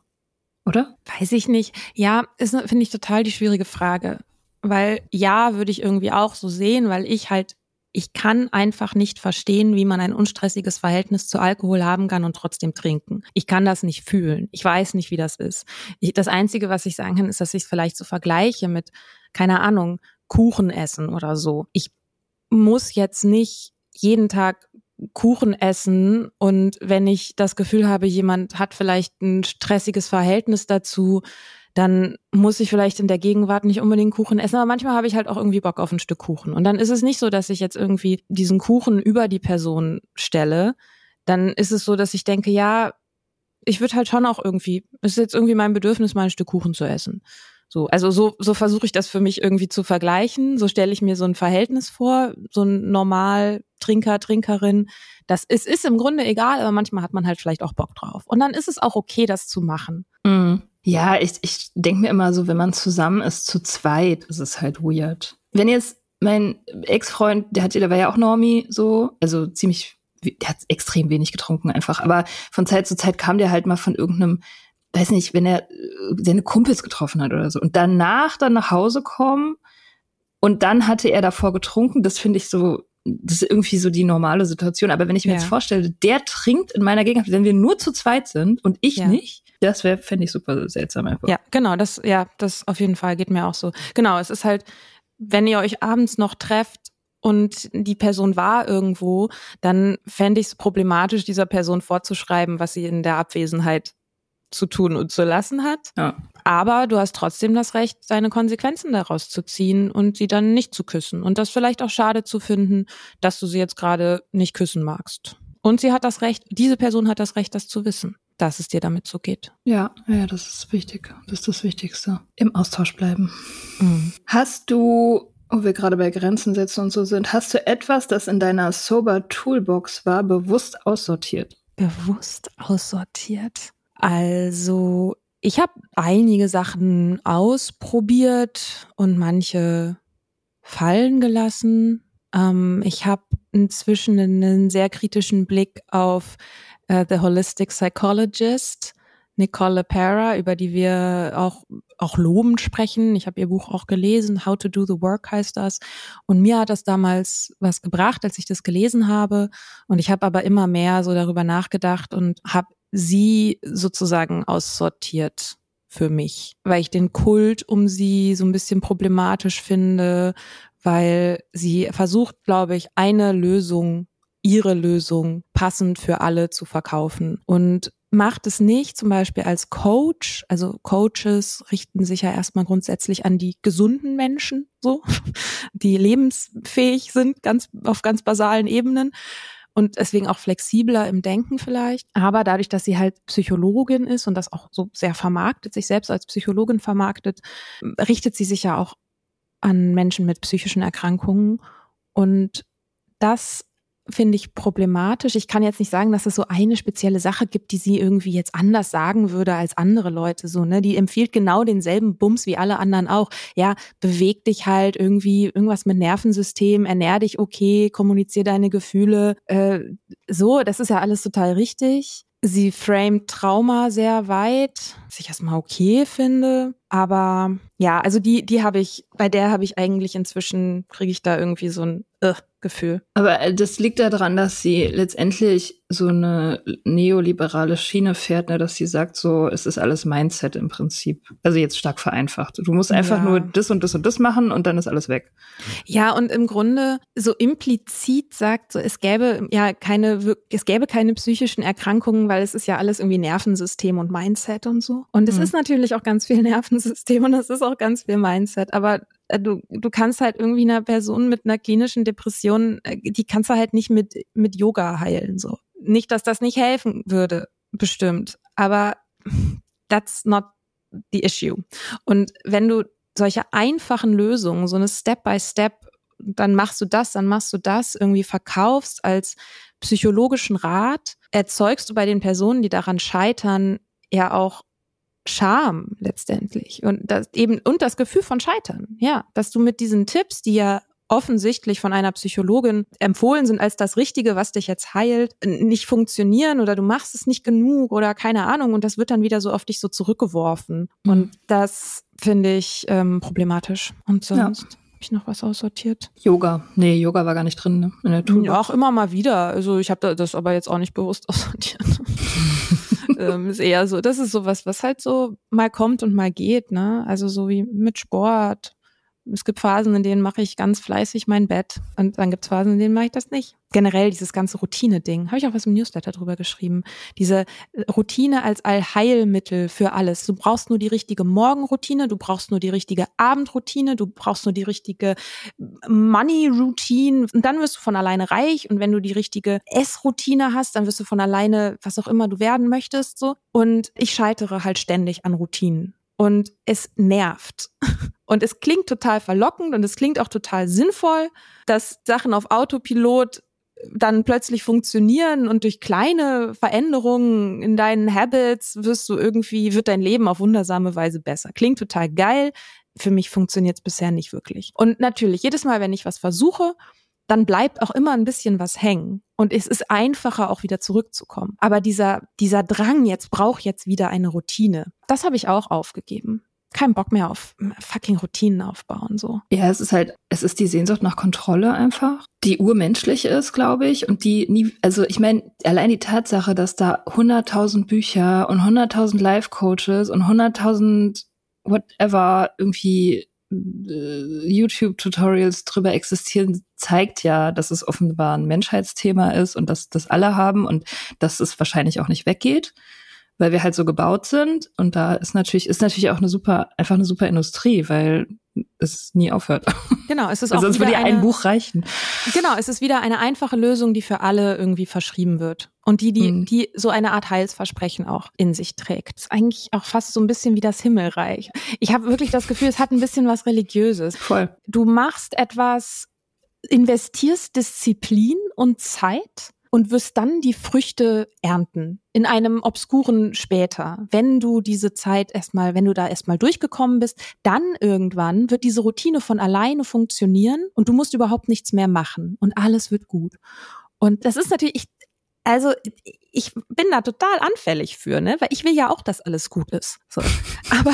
oder? Weiß ich nicht. Ja, ist finde ich total die schwierige Frage, weil ja, würde ich irgendwie auch so sehen, weil ich halt ich kann einfach nicht verstehen, wie man ein unstressiges Verhältnis zu Alkohol haben kann und trotzdem trinken. Ich kann das nicht fühlen. Ich weiß nicht, wie das ist. Ich, das Einzige, was ich sagen kann, ist, dass ich es vielleicht so vergleiche mit, keine Ahnung, Kuchen essen oder so. Ich muss jetzt nicht jeden Tag Kuchen essen und wenn ich das Gefühl habe, jemand hat vielleicht ein stressiges Verhältnis dazu, dann muss ich vielleicht in der Gegenwart nicht unbedingt Kuchen essen, aber manchmal habe ich halt auch irgendwie Bock auf ein Stück Kuchen. Und dann ist es nicht so, dass ich jetzt irgendwie diesen Kuchen über die Person stelle. Dann ist es so, dass ich denke, ja, ich würde halt schon auch irgendwie, es ist jetzt irgendwie mein Bedürfnis, mal ein Stück Kuchen zu essen. So, also so, so versuche ich das für mich irgendwie zu vergleichen. So stelle ich mir so ein Verhältnis vor, so ein normal Trinker, Trinkerin. Das ist, ist im Grunde egal, aber manchmal hat man halt vielleicht auch Bock drauf. Und dann ist es auch okay, das zu machen. Mhm. Ja, ich, ich denke mir immer so, wenn man zusammen ist, zu zweit, ist es halt weird. Wenn jetzt mein Ex-Freund, der hatte, der war ja auch Normie, so, also ziemlich, der hat extrem wenig getrunken einfach, aber von Zeit zu Zeit kam der halt mal von irgendeinem weiß nicht, wenn er äh, seine Kumpels getroffen hat oder so und danach dann nach Hause kommen und dann hatte er davor getrunken, das finde ich so, das ist irgendwie so die normale Situation. Aber wenn ich mir ja. jetzt vorstelle, der trinkt in meiner Gegend, wenn wir nur zu zweit sind und ich ja. nicht, das wäre, fände ich super seltsam einfach. Ja, genau, das, ja, das auf jeden Fall geht mir auch so. Genau, es ist halt, wenn ihr euch abends noch trefft und die Person war irgendwo, dann fände ich es problematisch, dieser Person vorzuschreiben, was sie in der Abwesenheit zu tun und zu lassen hat. Ja. Aber du hast trotzdem das Recht, deine Konsequenzen daraus zu ziehen und sie dann nicht zu küssen. Und das vielleicht auch schade zu finden, dass du sie jetzt gerade nicht küssen magst. Und sie hat das Recht, diese Person hat das Recht, das zu wissen, dass es dir damit so geht. Ja, ja, das ist wichtig. Das ist das Wichtigste. Im Austausch bleiben. Mhm. Hast du wo wir gerade bei Grenzen setzen und so sind, hast du etwas, das in deiner Sober Toolbox war, bewusst aussortiert? Bewusst aussortiert? Also, ich habe einige Sachen ausprobiert und manche fallen gelassen. Ähm, ich habe inzwischen einen sehr kritischen Blick auf äh, The Holistic Psychologist, Nicole Pera, über die wir auch, auch lobend sprechen. Ich habe ihr Buch auch gelesen, How to Do the Work heißt das. Und mir hat das damals was gebracht, als ich das gelesen habe. Und ich habe aber immer mehr so darüber nachgedacht und habe sie sozusagen aussortiert für mich, weil ich den Kult um sie so ein bisschen problematisch finde, weil sie versucht, glaube ich, eine Lösung, ihre Lösung passend für alle zu verkaufen. Und macht es nicht zum Beispiel als Coach, also Coaches richten sich ja erstmal grundsätzlich an die gesunden Menschen, so, die lebensfähig sind, ganz, auf ganz basalen Ebenen und deswegen auch flexibler im Denken vielleicht. Aber dadurch, dass sie halt Psychologin ist und das auch so sehr vermarktet, sich selbst als Psychologin vermarktet, richtet sie sich ja auch an Menschen mit psychischen Erkrankungen. Und das finde ich problematisch. Ich kann jetzt nicht sagen, dass es so eine spezielle Sache gibt, die sie irgendwie jetzt anders sagen würde als andere Leute so, ne? Die empfiehlt genau denselben Bums wie alle anderen auch. Ja, beweg dich halt irgendwie irgendwas mit Nervensystem, ernähr dich okay, kommunizier deine Gefühle. Äh, so, das ist ja alles total richtig. Sie framet Trauma sehr weit, was ich erstmal okay finde. Aber ja, also die, die habe ich, bei der habe ich eigentlich inzwischen, kriege ich da irgendwie so ein uh, Gefühl. Aber äh, das liegt daran, dass sie letztendlich so eine neoliberale Schiene fährt, ne, dass sie sagt, so, es ist alles Mindset im Prinzip. Also jetzt stark vereinfacht. Du musst einfach ja. nur das und das und das machen und dann ist alles weg. Ja, und im Grunde so implizit sagt, so, es gäbe ja keine, es gäbe keine psychischen Erkrankungen, weil es ist ja alles irgendwie Nervensystem und Mindset und so. Und es mhm. ist natürlich auch ganz viel Nervensystem und es ist auch ganz viel Mindset. Aber du, du kannst halt irgendwie einer Person mit einer klinischen Depression, äh, die kannst du halt nicht mit, mit Yoga heilen, so. Nicht, dass das nicht helfen würde, bestimmt. Aber that's not the issue. Und wenn du solche einfachen Lösungen, so eine Step by Step, dann machst du das, dann machst du das, irgendwie verkaufst als psychologischen Rat, erzeugst du bei den Personen, die daran scheitern, ja auch Scham letztendlich und das eben und das Gefühl von Scheitern. Ja, dass du mit diesen Tipps, die ja offensichtlich von einer Psychologin empfohlen sind als das Richtige, was dich jetzt heilt, nicht funktionieren oder du machst es nicht genug oder keine Ahnung und das wird dann wieder so auf dich so zurückgeworfen. Mhm. Und das finde ich ähm, problematisch. Und sonst. Ja. Habe ich noch was aussortiert? Yoga. Nee, Yoga war gar nicht drin ne? in der Tour. Ja, auch immer mal wieder. Also ich habe das aber jetzt auch nicht bewusst aussortiert. ähm, ist eher so, das ist sowas, was halt so mal kommt und mal geht, ne? Also so wie mit Sport, es gibt Phasen, in denen mache ich ganz fleißig mein Bett und dann gibt es Phasen, in denen mache ich das nicht. Generell dieses ganze Routine-Ding, habe ich auch was im Newsletter drüber geschrieben. Diese Routine als Allheilmittel für alles. Du brauchst nur die richtige Morgenroutine, du brauchst nur die richtige Abendroutine, du brauchst nur die richtige Money-Routine und dann wirst du von alleine reich und wenn du die richtige Essroutine hast, dann wirst du von alleine, was auch immer du werden möchtest, so. Und ich scheitere halt ständig an Routinen und es nervt. Und es klingt total verlockend und es klingt auch total sinnvoll, dass Sachen auf Autopilot dann plötzlich funktionieren und durch kleine Veränderungen in deinen Habits wirst du irgendwie, wird dein Leben auf wundersame Weise besser. Klingt total geil. Für mich funktioniert es bisher nicht wirklich. Und natürlich, jedes Mal, wenn ich was versuche, dann bleibt auch immer ein bisschen was hängen. Und es ist einfacher, auch wieder zurückzukommen. Aber dieser, dieser Drang, jetzt braucht jetzt wieder eine Routine, das habe ich auch aufgegeben. Kein Bock mehr auf fucking Routinen aufbauen, so. Ja, es ist halt, es ist die Sehnsucht nach Kontrolle einfach, die urmenschlich ist, glaube ich, und die nie, also ich meine, allein die Tatsache, dass da 100.000 Bücher und 100.000 Life-Coaches und 100.000 whatever irgendwie YouTube-Tutorials drüber existieren, zeigt ja, dass es offenbar ein Menschheitsthema ist und dass das alle haben und dass es wahrscheinlich auch nicht weggeht, weil wir halt so gebaut sind. Und da ist natürlich, ist natürlich auch eine super, einfach eine super Industrie, weil es nie aufhört. Genau, es ist auch sonst würde ja ein Buch reichen. Genau, es ist wieder eine einfache Lösung, die für alle irgendwie verschrieben wird und die die mhm. die so eine Art Heilsversprechen auch in sich trägt. Ist eigentlich auch fast so ein bisschen wie das Himmelreich. Ich habe wirklich das Gefühl, es hat ein bisschen was religiöses. Voll. Du machst etwas investierst Disziplin und Zeit und wirst dann die Früchte ernten in einem obskuren später. Wenn du diese Zeit erstmal, wenn du da erstmal durchgekommen bist, dann irgendwann wird diese Routine von alleine funktionieren und du musst überhaupt nichts mehr machen und alles wird gut. Und das ist natürlich, ich, also ich bin da total anfällig für, ne? Weil ich will ja auch, dass alles gut ist. So. Aber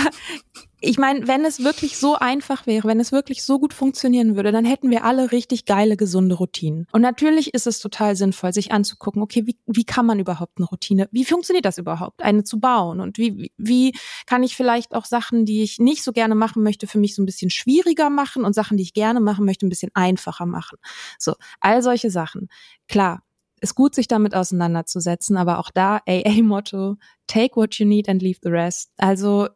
ich meine, wenn es wirklich so einfach wäre, wenn es wirklich so gut funktionieren würde, dann hätten wir alle richtig geile, gesunde Routinen. Und natürlich ist es total sinnvoll, sich anzugucken, okay, wie, wie kann man überhaupt eine Routine, wie funktioniert das überhaupt, eine zu bauen? Und wie, wie kann ich vielleicht auch Sachen, die ich nicht so gerne machen möchte, für mich so ein bisschen schwieriger machen und Sachen, die ich gerne machen möchte, ein bisschen einfacher machen? So, all solche Sachen. Klar, ist gut, sich damit auseinanderzusetzen, aber auch da AA-Motto, take what you need and leave the rest. Also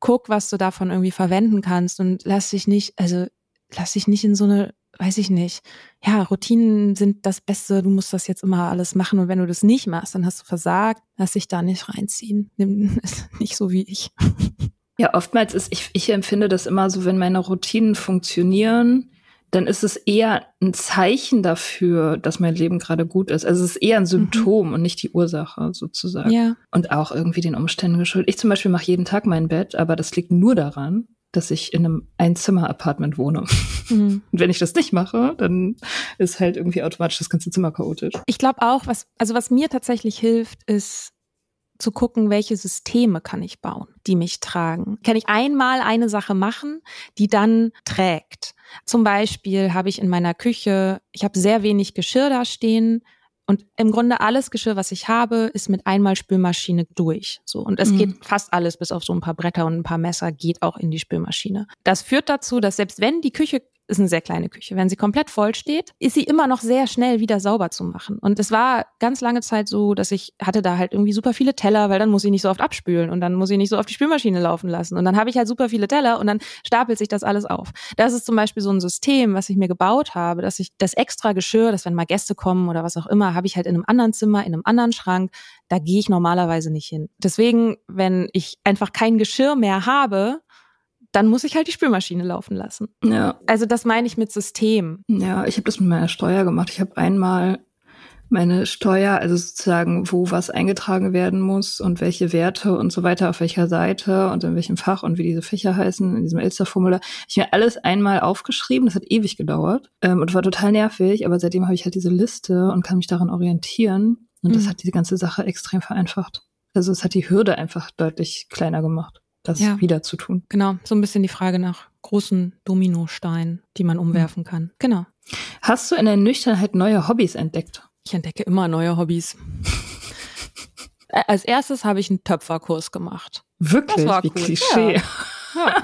guck, was du davon irgendwie verwenden kannst und lass dich nicht, also lass dich nicht in so eine, weiß ich nicht, ja, Routinen sind das Beste, du musst das jetzt immer alles machen und wenn du das nicht machst, dann hast du versagt, lass dich da nicht reinziehen. Nimm nicht so wie ich. Ja, oftmals ist, ich, ich empfinde das immer so, wenn meine Routinen funktionieren, dann ist es eher ein Zeichen dafür, dass mein Leben gerade gut ist. Also es ist eher ein Symptom mhm. und nicht die Ursache sozusagen. Ja. Und auch irgendwie den Umständen geschuldet. Ich zum Beispiel mache jeden Tag mein Bett, aber das liegt nur daran, dass ich in einem Einzimmer-Apartment wohne. Mhm. Und wenn ich das nicht mache, dann ist halt irgendwie automatisch das ganze Zimmer chaotisch. Ich glaube auch, was, also was mir tatsächlich hilft, ist zu gucken, welche Systeme kann ich bauen, die mich tragen. Kann ich einmal eine Sache machen, die dann trägt? Zum Beispiel habe ich in meiner Küche, ich habe sehr wenig Geschirr da stehen und im Grunde alles Geschirr, was ich habe, ist mit einmal Spülmaschine durch. So und es mhm. geht fast alles, bis auf so ein paar Bretter und ein paar Messer, geht auch in die Spülmaschine. Das führt dazu, dass selbst wenn die Küche ist eine sehr kleine Küche. Wenn sie komplett voll steht, ist sie immer noch sehr schnell wieder sauber zu machen. Und es war ganz lange Zeit so, dass ich hatte da halt irgendwie super viele Teller, weil dann muss ich nicht so oft abspülen und dann muss ich nicht so auf die Spülmaschine laufen lassen. Und dann habe ich halt super viele Teller und dann stapelt sich das alles auf. Das ist zum Beispiel so ein System, was ich mir gebaut habe, dass ich das extra Geschirr, dass wenn mal Gäste kommen oder was auch immer, habe ich halt in einem anderen Zimmer, in einem anderen Schrank. Da gehe ich normalerweise nicht hin. Deswegen, wenn ich einfach kein Geschirr mehr habe, dann muss ich halt die Spülmaschine laufen lassen. Ja. Also das meine ich mit System. Ja, ich habe das mit meiner Steuer gemacht. Ich habe einmal meine Steuer, also sozusagen, wo was eingetragen werden muss und welche Werte und so weiter, auf welcher Seite und in welchem Fach und wie diese Fächer heißen, in diesem Elster-Formular. Ich mir alles einmal aufgeschrieben, das hat ewig gedauert ähm, und war total nervig, aber seitdem habe ich halt diese Liste und kann mich daran orientieren und mhm. das hat diese ganze Sache extrem vereinfacht. Also es hat die Hürde einfach deutlich kleiner gemacht das ja. wieder zu tun. Genau, so ein bisschen die Frage nach großen Dominosteinen, die man umwerfen mhm. kann. Genau. Hast du in der Nüchternheit neue Hobbys entdeckt? Ich entdecke immer neue Hobbys. Als erstes habe ich einen Töpferkurs gemacht. Wirklich? Das war Wie cool. Klischee. Ja. ja.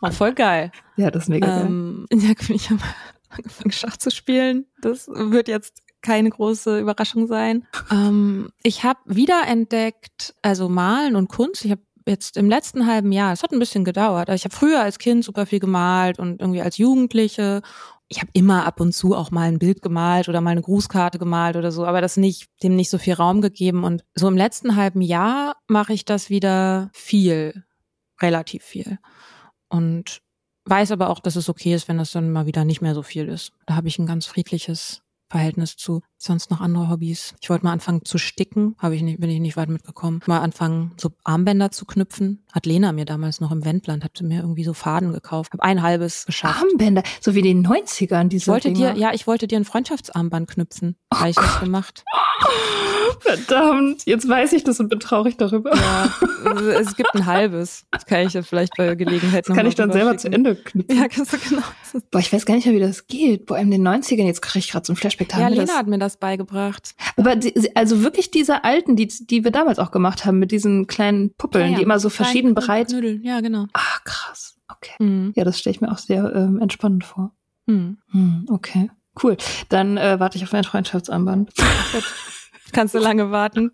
War voll geil. Ja, das ist mega ähm, geil. Ja, ich habe angefangen Schach zu spielen. Das wird jetzt keine große Überraschung sein. Ähm, ich habe wiederentdeckt, also Malen und Kunst. Ich habe jetzt im letzten halben Jahr, es hat ein bisschen gedauert, ich habe früher als Kind super viel gemalt und irgendwie als Jugendliche. Ich habe immer ab und zu auch mal ein Bild gemalt oder mal eine Grußkarte gemalt oder so, aber das nicht, dem nicht so viel Raum gegeben. Und so im letzten halben Jahr mache ich das wieder viel. relativ viel. Und weiß aber auch, dass es okay ist, wenn das dann mal wieder nicht mehr so viel ist. Da habe ich ein ganz friedliches Verhältnis zu. Sonst noch andere Hobbys. Ich wollte mal anfangen zu sticken, habe ich nicht, bin ich nicht weit mitgekommen. Mal anfangen, so Armbänder zu knüpfen. Hat Lena mir damals noch im Wendland, hat mir irgendwie so Faden gekauft. Habe ein halbes geschafft. Armbänder, so wie den 90ern, diese ich wollte Dinger. dir, ja, ich wollte dir ein Freundschaftsarmband knüpfen. Oh habe ich nicht gemacht. Verdammt, jetzt weiß ich das und bin traurig darüber. Ja, es gibt ein halbes. Das kann ich ja vielleicht bei Gelegenheit noch Kann ich dann selber zu Ende knüpfen. Ja, kannst du genau. Boah, ich weiß gar nicht mehr, wie das geht. Boah, in den 90ern, jetzt kriege ich gerade so ein Flashback. Ja, Lena das... hat mir das beigebracht. Aber die, also wirklich diese alten, die, die wir damals auch gemacht haben, mit diesen kleinen Puppeln, ja, ja. die immer so verschieden breit. Knödel. Ja, genau. Ah, krass. Okay. Mhm. Ja, das stelle ich mir auch sehr ähm, entspannend vor. Mhm. Mhm, okay. Cool. Dann äh, warte ich auf mein Freundschaftsarmband. Kannst du lange warten.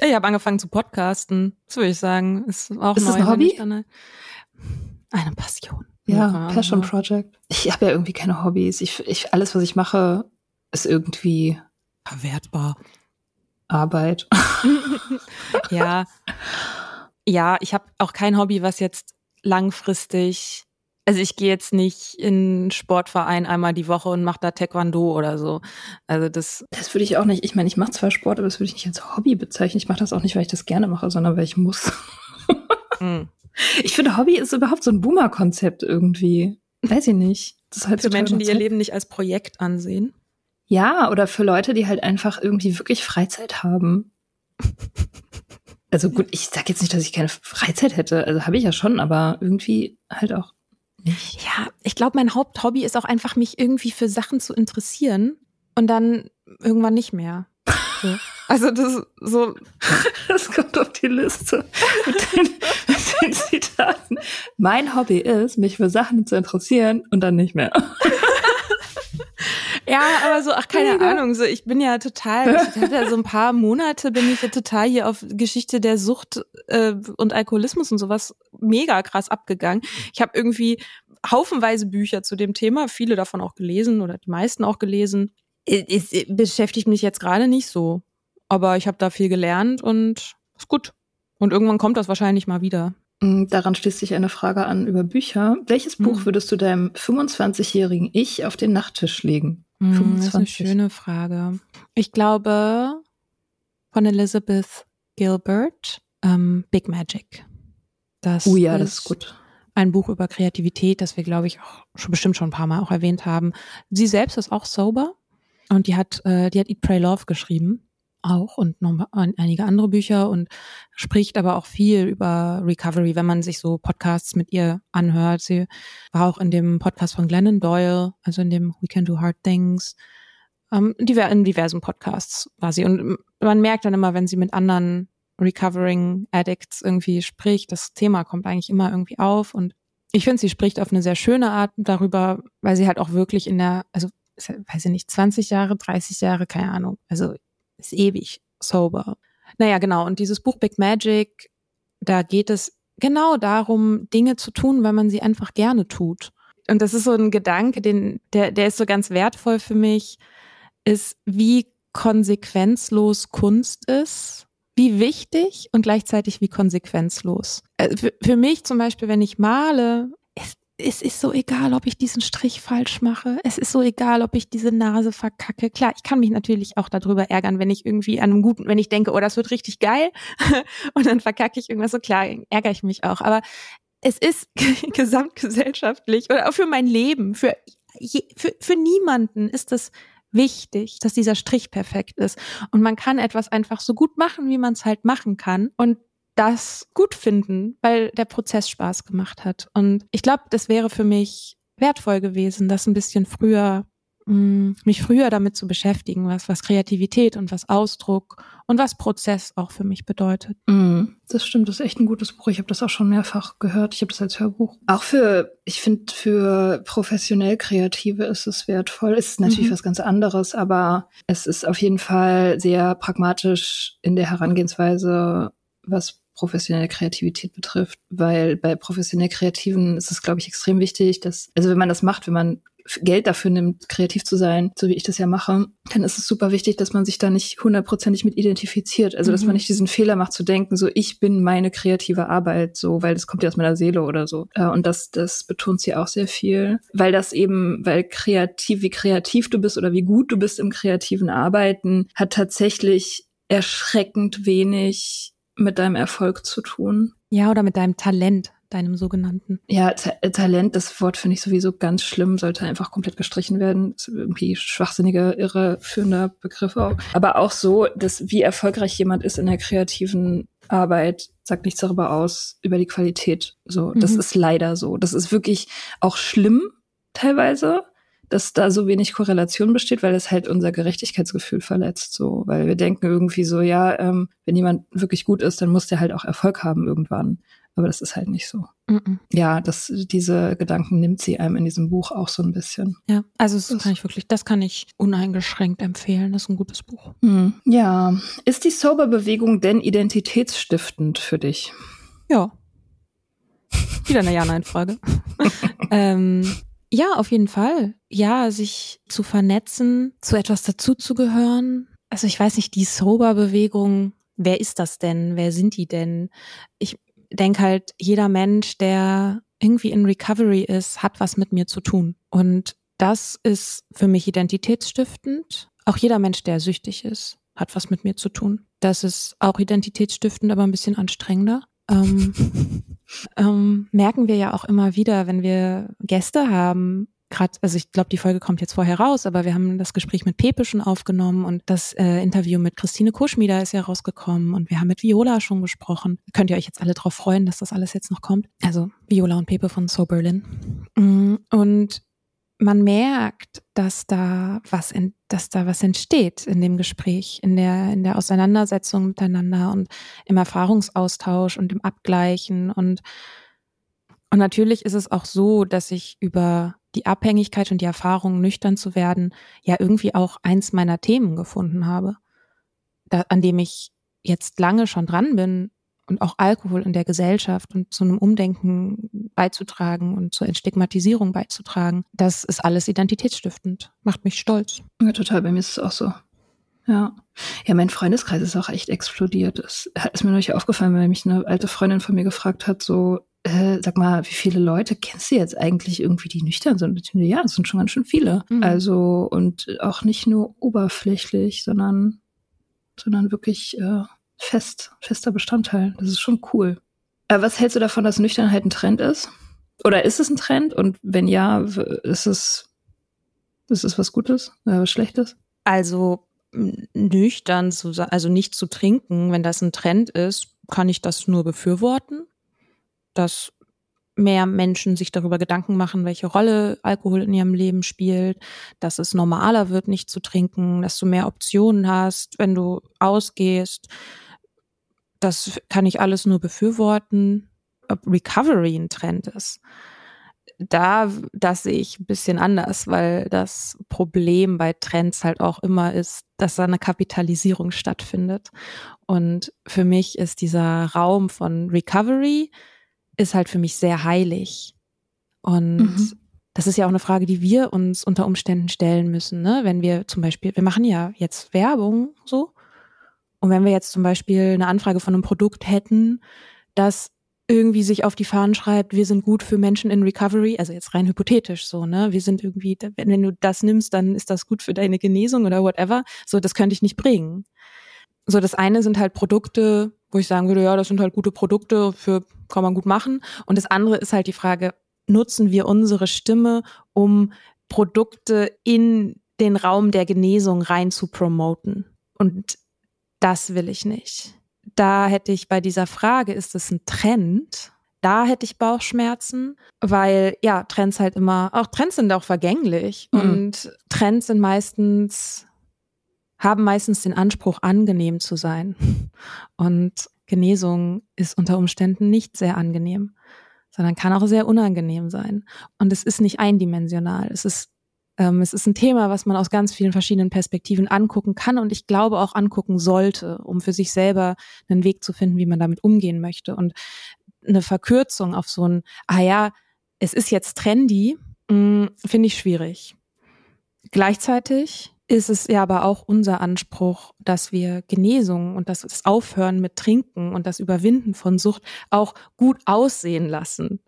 Ich habe angefangen zu podcasten. Das würde ich sagen. Ist auch ist neu. Das ein Hobby? Eine, eine Passion. Ja, Passion Project. Ich habe ja irgendwie keine Hobbys. Ich, ich, alles, was ich mache, ist irgendwie verwertbar. Arbeit. ja. Ja, ich habe auch kein Hobby, was jetzt langfristig also ich gehe jetzt nicht in einen Sportverein einmal die Woche und mache da Taekwondo oder so. Also das. Das würde ich auch nicht. Ich meine, ich mache zwar Sport, aber das würde ich nicht als Hobby bezeichnen. Ich mache das auch nicht, weil ich das gerne mache, sondern weil ich muss. mm. Ich finde, Hobby ist überhaupt so ein Boomer-Konzept irgendwie. Weiß ich nicht. Das ist halt für Menschen, die ihr Leben nicht als Projekt ansehen. Ja, oder für Leute, die halt einfach irgendwie wirklich Freizeit haben. Also gut, ich sag jetzt nicht, dass ich keine Freizeit hätte. Also habe ich ja schon, aber irgendwie halt auch nicht. Ja, ich glaube, mein Haupthobby ist auch einfach, mich irgendwie für Sachen zu interessieren und dann irgendwann nicht mehr. So. Also das so. Das kommt auf die Liste mit den, mit den Zitaten. Mein Hobby ist, mich für Sachen zu interessieren und dann nicht mehr. Ja, aber so, ach, keine ja. Ahnung, so, ich bin ja total, ich hatte ja so ein paar Monate, bin ich ja total hier auf Geschichte der Sucht äh, und Alkoholismus und sowas mega krass abgegangen. Ich habe irgendwie haufenweise Bücher zu dem Thema, viele davon auch gelesen oder die meisten auch gelesen. Es, es beschäftigt mich jetzt gerade nicht so, aber ich habe da viel gelernt und ist gut. Und irgendwann kommt das wahrscheinlich mal wieder. Mm, daran schließt sich eine Frage an über Bücher. Welches Buch hm. würdest du deinem 25-jährigen Ich auf den Nachttisch legen? Hm, 25. Das ist eine schöne Frage. Ich glaube von Elizabeth Gilbert, ähm, Big Magic. Das oh ja, ist das ist gut. Ein Buch über Kreativität, das wir, glaube ich, auch schon bestimmt schon ein paar Mal auch erwähnt haben. Sie selbst ist auch sober und die hat, äh, die hat Eat, Pray, Love geschrieben auch und noch einige andere Bücher und spricht aber auch viel über Recovery, wenn man sich so Podcasts mit ihr anhört. Sie war auch in dem Podcast von Glennon Doyle, also in dem We Can Do Hard Things. Ähm, in diversen Podcasts war sie. Und man merkt dann immer, wenn sie mit anderen Recovering Addicts irgendwie spricht, das Thema kommt eigentlich immer irgendwie auf. Und ich finde, sie spricht auf eine sehr schöne Art darüber, weil sie halt auch wirklich in der, also weiß ich nicht, 20 Jahre, 30 Jahre, keine Ahnung. Also ist ewig sober. Naja, genau. Und dieses Buch Big Magic, da geht es genau darum, Dinge zu tun, weil man sie einfach gerne tut. Und das ist so ein Gedanke, den, der, der ist so ganz wertvoll für mich, ist, wie konsequenzlos Kunst ist, wie wichtig und gleichzeitig wie konsequenzlos. Äh, für, für mich zum Beispiel, wenn ich male, es ist so egal, ob ich diesen Strich falsch mache. Es ist so egal, ob ich diese Nase verkacke. Klar, ich kann mich natürlich auch darüber ärgern, wenn ich irgendwie an einem guten, wenn ich denke, oh, das wird richtig geil und dann verkacke ich irgendwas. So klar, ärgere ich mich auch. Aber es ist gesamtgesellschaftlich oder auch für mein Leben, für, für, für niemanden ist es wichtig, dass dieser Strich perfekt ist. Und man kann etwas einfach so gut machen, wie man es halt machen kann. Und das gut finden, weil der Prozess Spaß gemacht hat. Und ich glaube, das wäre für mich wertvoll gewesen, das ein bisschen früher, mh, mm, mich früher damit zu beschäftigen, was, was Kreativität und was Ausdruck und was Prozess auch für mich bedeutet. Mm, das stimmt, das ist echt ein gutes Buch. Ich habe das auch schon mehrfach gehört. Ich habe das als Hörbuch. Auch für, ich finde, für professionell Kreative ist es wertvoll. Es ist natürlich mhm. was ganz anderes, aber es ist auf jeden Fall sehr pragmatisch in der Herangehensweise, was professionelle Kreativität betrifft, weil bei professionell Kreativen ist es, glaube ich, extrem wichtig, dass, also wenn man das macht, wenn man Geld dafür nimmt, kreativ zu sein, so wie ich das ja mache, dann ist es super wichtig, dass man sich da nicht hundertprozentig mit identifiziert. Also, dass man mhm. nicht diesen Fehler macht zu denken, so ich bin meine kreative Arbeit, so, weil das kommt ja aus meiner Seele oder so. Äh, und das, das betont sie auch sehr viel, weil das eben, weil kreativ, wie kreativ du bist oder wie gut du bist im kreativen Arbeiten, hat tatsächlich erschreckend wenig mit deinem Erfolg zu tun. Ja, oder mit deinem Talent deinem sogenannten. Ja, Ta Talent, das Wort finde ich sowieso ganz schlimm, sollte einfach komplett gestrichen werden. Das ist irgendwie schwachsinniger, irreführender Begriff auch. Aber auch so, dass wie erfolgreich jemand ist in der kreativen Arbeit, sagt nichts darüber aus, über die Qualität. So, das mhm. ist leider so. Das ist wirklich auch schlimm teilweise dass da so wenig Korrelation besteht, weil es halt unser Gerechtigkeitsgefühl verletzt, so, weil wir denken irgendwie so, ja, ähm, wenn jemand wirklich gut ist, dann muss der halt auch Erfolg haben irgendwann. Aber das ist halt nicht so. Mm -mm. Ja, das, diese Gedanken nimmt sie einem in diesem Buch auch so ein bisschen. Ja, also das kann ich wirklich, das kann ich uneingeschränkt empfehlen. Das ist ein gutes Buch. Mm. Ja. Ist die Sober-Bewegung denn identitätsstiftend für dich? Ja. Wieder eine Ja-Nein-Frage. ähm, ja, auf jeden Fall. Ja, sich zu vernetzen, zu etwas dazuzugehören. Also ich weiß nicht, die Sober-Bewegung, wer ist das denn? Wer sind die denn? Ich denke halt, jeder Mensch, der irgendwie in Recovery ist, hat was mit mir zu tun. Und das ist für mich identitätsstiftend. Auch jeder Mensch, der süchtig ist, hat was mit mir zu tun. Das ist auch identitätsstiftend, aber ein bisschen anstrengender. Ähm, ähm, merken wir ja auch immer wieder, wenn wir Gäste haben, gerade, also ich glaube, die Folge kommt jetzt vorher raus, aber wir haben das Gespräch mit Pepe schon aufgenommen und das äh, Interview mit Christine Kuschmieder ist ja rausgekommen und wir haben mit Viola schon gesprochen. Könnt ihr euch jetzt alle drauf freuen, dass das alles jetzt noch kommt? Also Viola und Pepe von So Berlin. Mm, und man merkt, dass da was, in, dass da was entsteht in dem Gespräch, in der, in der Auseinandersetzung miteinander und im Erfahrungsaustausch und im Abgleichen. Und und natürlich ist es auch so, dass ich über die Abhängigkeit und die Erfahrung, nüchtern zu werden, ja irgendwie auch eins meiner Themen gefunden habe, da, an dem ich jetzt lange schon dran bin und auch Alkohol in der Gesellschaft und zu einem Umdenken beizutragen und zur Entstigmatisierung beizutragen, das ist alles identitätsstiftend, macht mich stolz. Ja, total, bei mir ist es auch so. Ja. Ja, mein Freundeskreis ist auch echt explodiert. Es ist mir neulich aufgefallen, weil mich eine alte Freundin von mir gefragt hat, so, äh, sag mal, wie viele Leute kennst du jetzt eigentlich irgendwie, die nüchtern sind? Ja, es sind schon ganz schön viele. Mhm. Also, und auch nicht nur oberflächlich, sondern, sondern wirklich äh, fest, fester Bestandteil. Das ist schon cool. Aber was hältst du davon, dass Nüchternheit ein Trend ist? Oder ist es ein Trend? Und wenn ja, ist es, ist es was Gutes oder was Schlechtes? Also nüchtern zu also nicht zu trinken, wenn das ein Trend ist, kann ich das nur befürworten dass mehr Menschen sich darüber Gedanken machen, welche Rolle Alkohol in ihrem Leben spielt, dass es normaler wird, nicht zu trinken, dass du mehr Optionen hast, wenn du ausgehst. Das kann ich alles nur befürworten. Ob Recovery ein Trend ist, da, das sehe ich ein bisschen anders, weil das Problem bei Trends halt auch immer ist, dass da eine Kapitalisierung stattfindet. Und für mich ist dieser Raum von Recovery, ist halt für mich sehr heilig. Und mhm. das ist ja auch eine Frage, die wir uns unter Umständen stellen müssen, ne? Wenn wir zum Beispiel, wir machen ja jetzt Werbung so. Und wenn wir jetzt zum Beispiel eine Anfrage von einem Produkt hätten, das irgendwie sich auf die Fahnen schreibt, wir sind gut für Menschen in Recovery, also jetzt rein hypothetisch so, ne? Wir sind irgendwie, wenn, wenn du das nimmst, dann ist das gut für deine Genesung oder whatever. So, das könnte ich nicht bringen. So, das eine sind halt Produkte, wo ich sagen würde, ja, das sind halt gute Produkte, für kann man gut machen. Und das andere ist halt die Frage, nutzen wir unsere Stimme, um Produkte in den Raum der Genesung rein zu promoten? Und das will ich nicht. Da hätte ich bei dieser Frage, ist es ein Trend? Da hätte ich Bauchschmerzen, weil ja, Trends halt immer, auch Trends sind auch vergänglich mhm. und Trends sind meistens haben meistens den Anspruch, angenehm zu sein. Und Genesung ist unter Umständen nicht sehr angenehm, sondern kann auch sehr unangenehm sein. Und es ist nicht eindimensional. Es ist, ähm, es ist ein Thema, was man aus ganz vielen verschiedenen Perspektiven angucken kann und ich glaube auch angucken sollte, um für sich selber einen Weg zu finden, wie man damit umgehen möchte. Und eine Verkürzung auf so ein, ah ja, es ist jetzt trendy, Mm, Finde ich schwierig. Gleichzeitig ist es ja aber auch unser Anspruch, dass wir Genesung und das Aufhören mit Trinken und das Überwinden von Sucht auch gut aussehen lassen.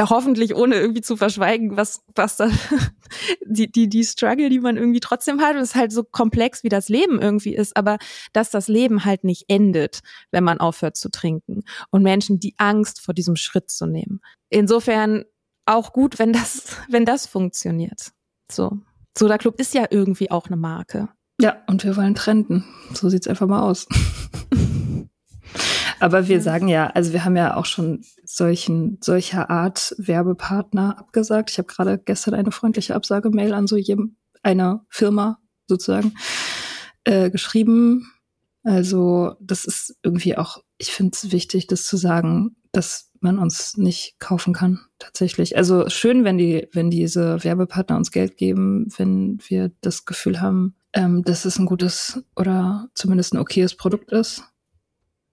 Hoffentlich ohne irgendwie zu verschweigen, was, was da, die, die, die Struggle, die man irgendwie trotzdem hat, ist halt so komplex, wie das Leben irgendwie ist, aber dass das Leben halt nicht endet, wenn man aufhört zu trinken und Menschen die Angst vor diesem Schritt zu nehmen. Insofern auch gut, wenn das, wenn das funktioniert. So. Soda Club ist ja irgendwie auch eine Marke. Ja, und wir wollen trenden. So sieht's einfach mal aus. Aber wir sagen ja, also wir haben ja auch schon solchen, solcher Art Werbepartner abgesagt. Ich habe gerade gestern eine freundliche Absagemail an so jedem, einer Firma sozusagen äh, geschrieben. Also das ist irgendwie auch, ich finde es wichtig, das zu sagen, dass man uns nicht kaufen kann, tatsächlich. Also schön, wenn die, wenn diese Werbepartner uns Geld geben, wenn wir das Gefühl haben, ähm, dass es ein gutes oder zumindest ein okayes Produkt ist,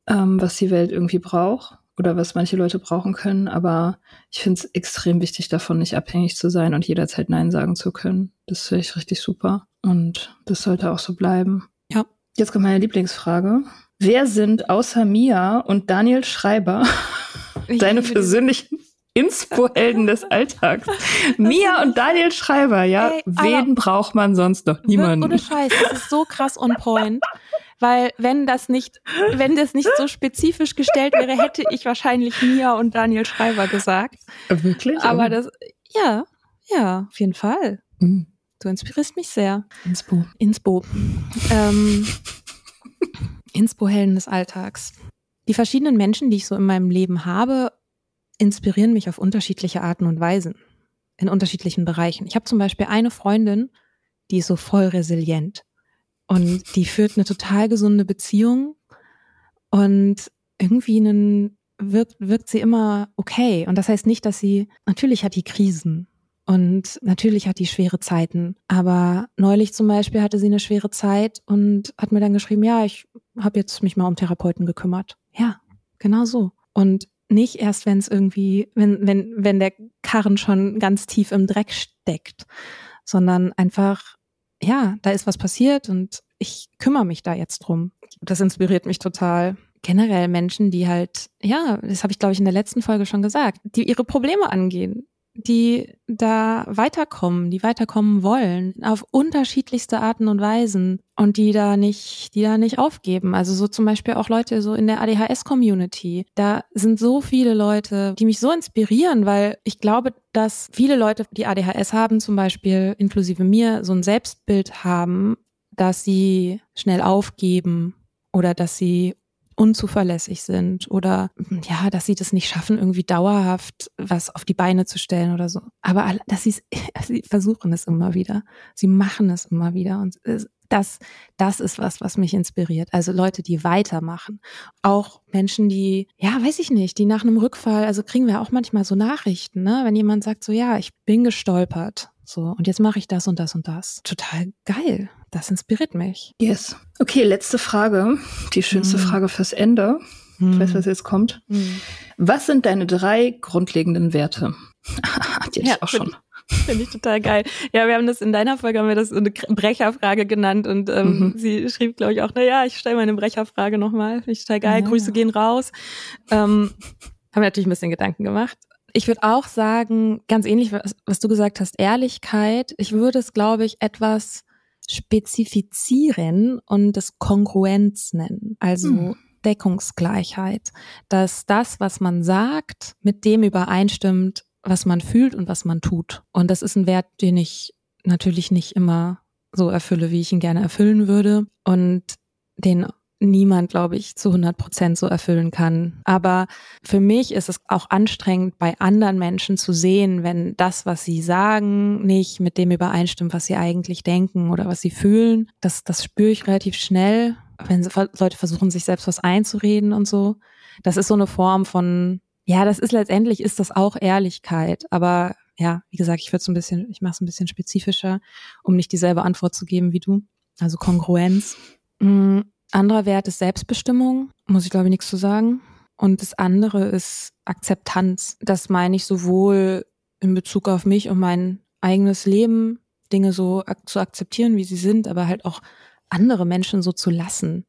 ähm, was die Welt irgendwie braucht oder was manche Leute brauchen können. Aber ich finde es extrem wichtig, davon nicht abhängig zu sein und jederzeit Nein sagen zu können. Das finde ich richtig super. Und das sollte auch so bleiben. Ja. Jetzt kommt meine Lieblingsfrage. Wer sind außer Mia und Daniel Schreiber deine persönlichen Inspo-Helden des Alltags. Mia und Daniel Schreiber, ja. Ey, Wen braucht man sonst noch? Niemanden. Ohne Scheiß, das ist so krass on point. Weil wenn das nicht, wenn das nicht so spezifisch gestellt wäre, hätte ich wahrscheinlich Mia und Daniel Schreiber gesagt. Wirklich? Aber das, ja, ja, auf jeden Fall. Mhm. Du inspirierst mich sehr. Inspo. Inspo. Ähm, Inspo-Helden des Alltags. Die verschiedenen Menschen, die ich so in meinem Leben habe, inspirieren mich auf unterschiedliche Arten und Weisen, in unterschiedlichen Bereichen. Ich habe zum Beispiel eine Freundin, die ist so voll resilient und die führt eine total gesunde Beziehung und irgendwie einen, wirkt, wirkt sie immer okay. Und das heißt nicht, dass sie, natürlich hat die Krisen und natürlich hat die schwere Zeiten. Aber neulich zum Beispiel hatte sie eine schwere Zeit und hat mir dann geschrieben, ja, ich habe jetzt mich mal um Therapeuten gekümmert. Ja, genau so. Und nicht erst, wenn es irgendwie, wenn, wenn, wenn der Karren schon ganz tief im Dreck steckt, sondern einfach, ja, da ist was passiert und ich kümmere mich da jetzt drum. Das inspiriert mich total. Generell Menschen, die halt, ja, das habe ich glaube ich in der letzten Folge schon gesagt, die ihre Probleme angehen, die da weiterkommen, die weiterkommen wollen, auf unterschiedlichste Arten und Weisen und die da nicht, die da nicht aufgeben. Also so zum Beispiel auch Leute so in der ADHS-Community. Da sind so viele Leute, die mich so inspirieren, weil ich glaube, dass viele Leute, die ADHS haben, zum Beispiel inklusive mir, so ein Selbstbild haben, dass sie schnell aufgeben oder dass sie unzuverlässig sind oder ja, dass sie das nicht schaffen, irgendwie dauerhaft was auf die Beine zu stellen oder so. Aber dass sie sie versuchen es immer wieder. Sie machen es immer wieder und das, das ist was, was mich inspiriert. Also Leute, die weitermachen. Auch Menschen, die, ja, weiß ich nicht, die nach einem Rückfall, also kriegen wir auch manchmal so Nachrichten, ne? Wenn jemand sagt so, ja, ich bin gestolpert. So, und jetzt mache ich das und das und das. Total geil. Das inspiriert mich. Yes. Okay, letzte Frage. Die schönste hm. Frage fürs Ende. Hm. Ich weiß, was jetzt kommt. Hm. Was sind deine drei grundlegenden Werte? Hat jetzt ja, auch schon. Finde ich total geil. Ja, wir haben das in deiner Folge haben wir das eine Brecherfrage genannt und ähm, mhm. sie schrieb, glaube ich, auch, na ja, ich stelle meine Brecherfrage nochmal. Finde ich total geil. Ja. Grüße gehen raus. Ähm, haben wir natürlich ein bisschen Gedanken gemacht. Ich würde auch sagen, ganz ähnlich, was, was du gesagt hast, Ehrlichkeit. Ich würde es, glaube ich, etwas spezifizieren und das Kongruenz nennen. Also hm. Deckungsgleichheit. Dass das, was man sagt, mit dem übereinstimmt, was man fühlt und was man tut. Und das ist ein Wert, den ich natürlich nicht immer so erfülle, wie ich ihn gerne erfüllen würde. Und den niemand, glaube ich, zu 100 Prozent so erfüllen kann. Aber für mich ist es auch anstrengend, bei anderen Menschen zu sehen, wenn das, was sie sagen, nicht mit dem übereinstimmt, was sie eigentlich denken oder was sie fühlen. Das, das spüre ich relativ schnell, wenn Leute versuchen, sich selbst was einzureden und so. Das ist so eine Form von, ja, das ist letztendlich, ist das auch Ehrlichkeit. Aber ja, wie gesagt, ich würde es ein bisschen, ich mache es ein bisschen spezifischer, um nicht dieselbe Antwort zu geben wie du. Also Kongruenz. Mm, anderer Wert ist Selbstbestimmung, muss ich glaube ich nichts zu sagen. Und das andere ist Akzeptanz. Das meine ich sowohl in Bezug auf mich und mein eigenes Leben, Dinge so ak zu akzeptieren, wie sie sind, aber halt auch andere Menschen so zu lassen.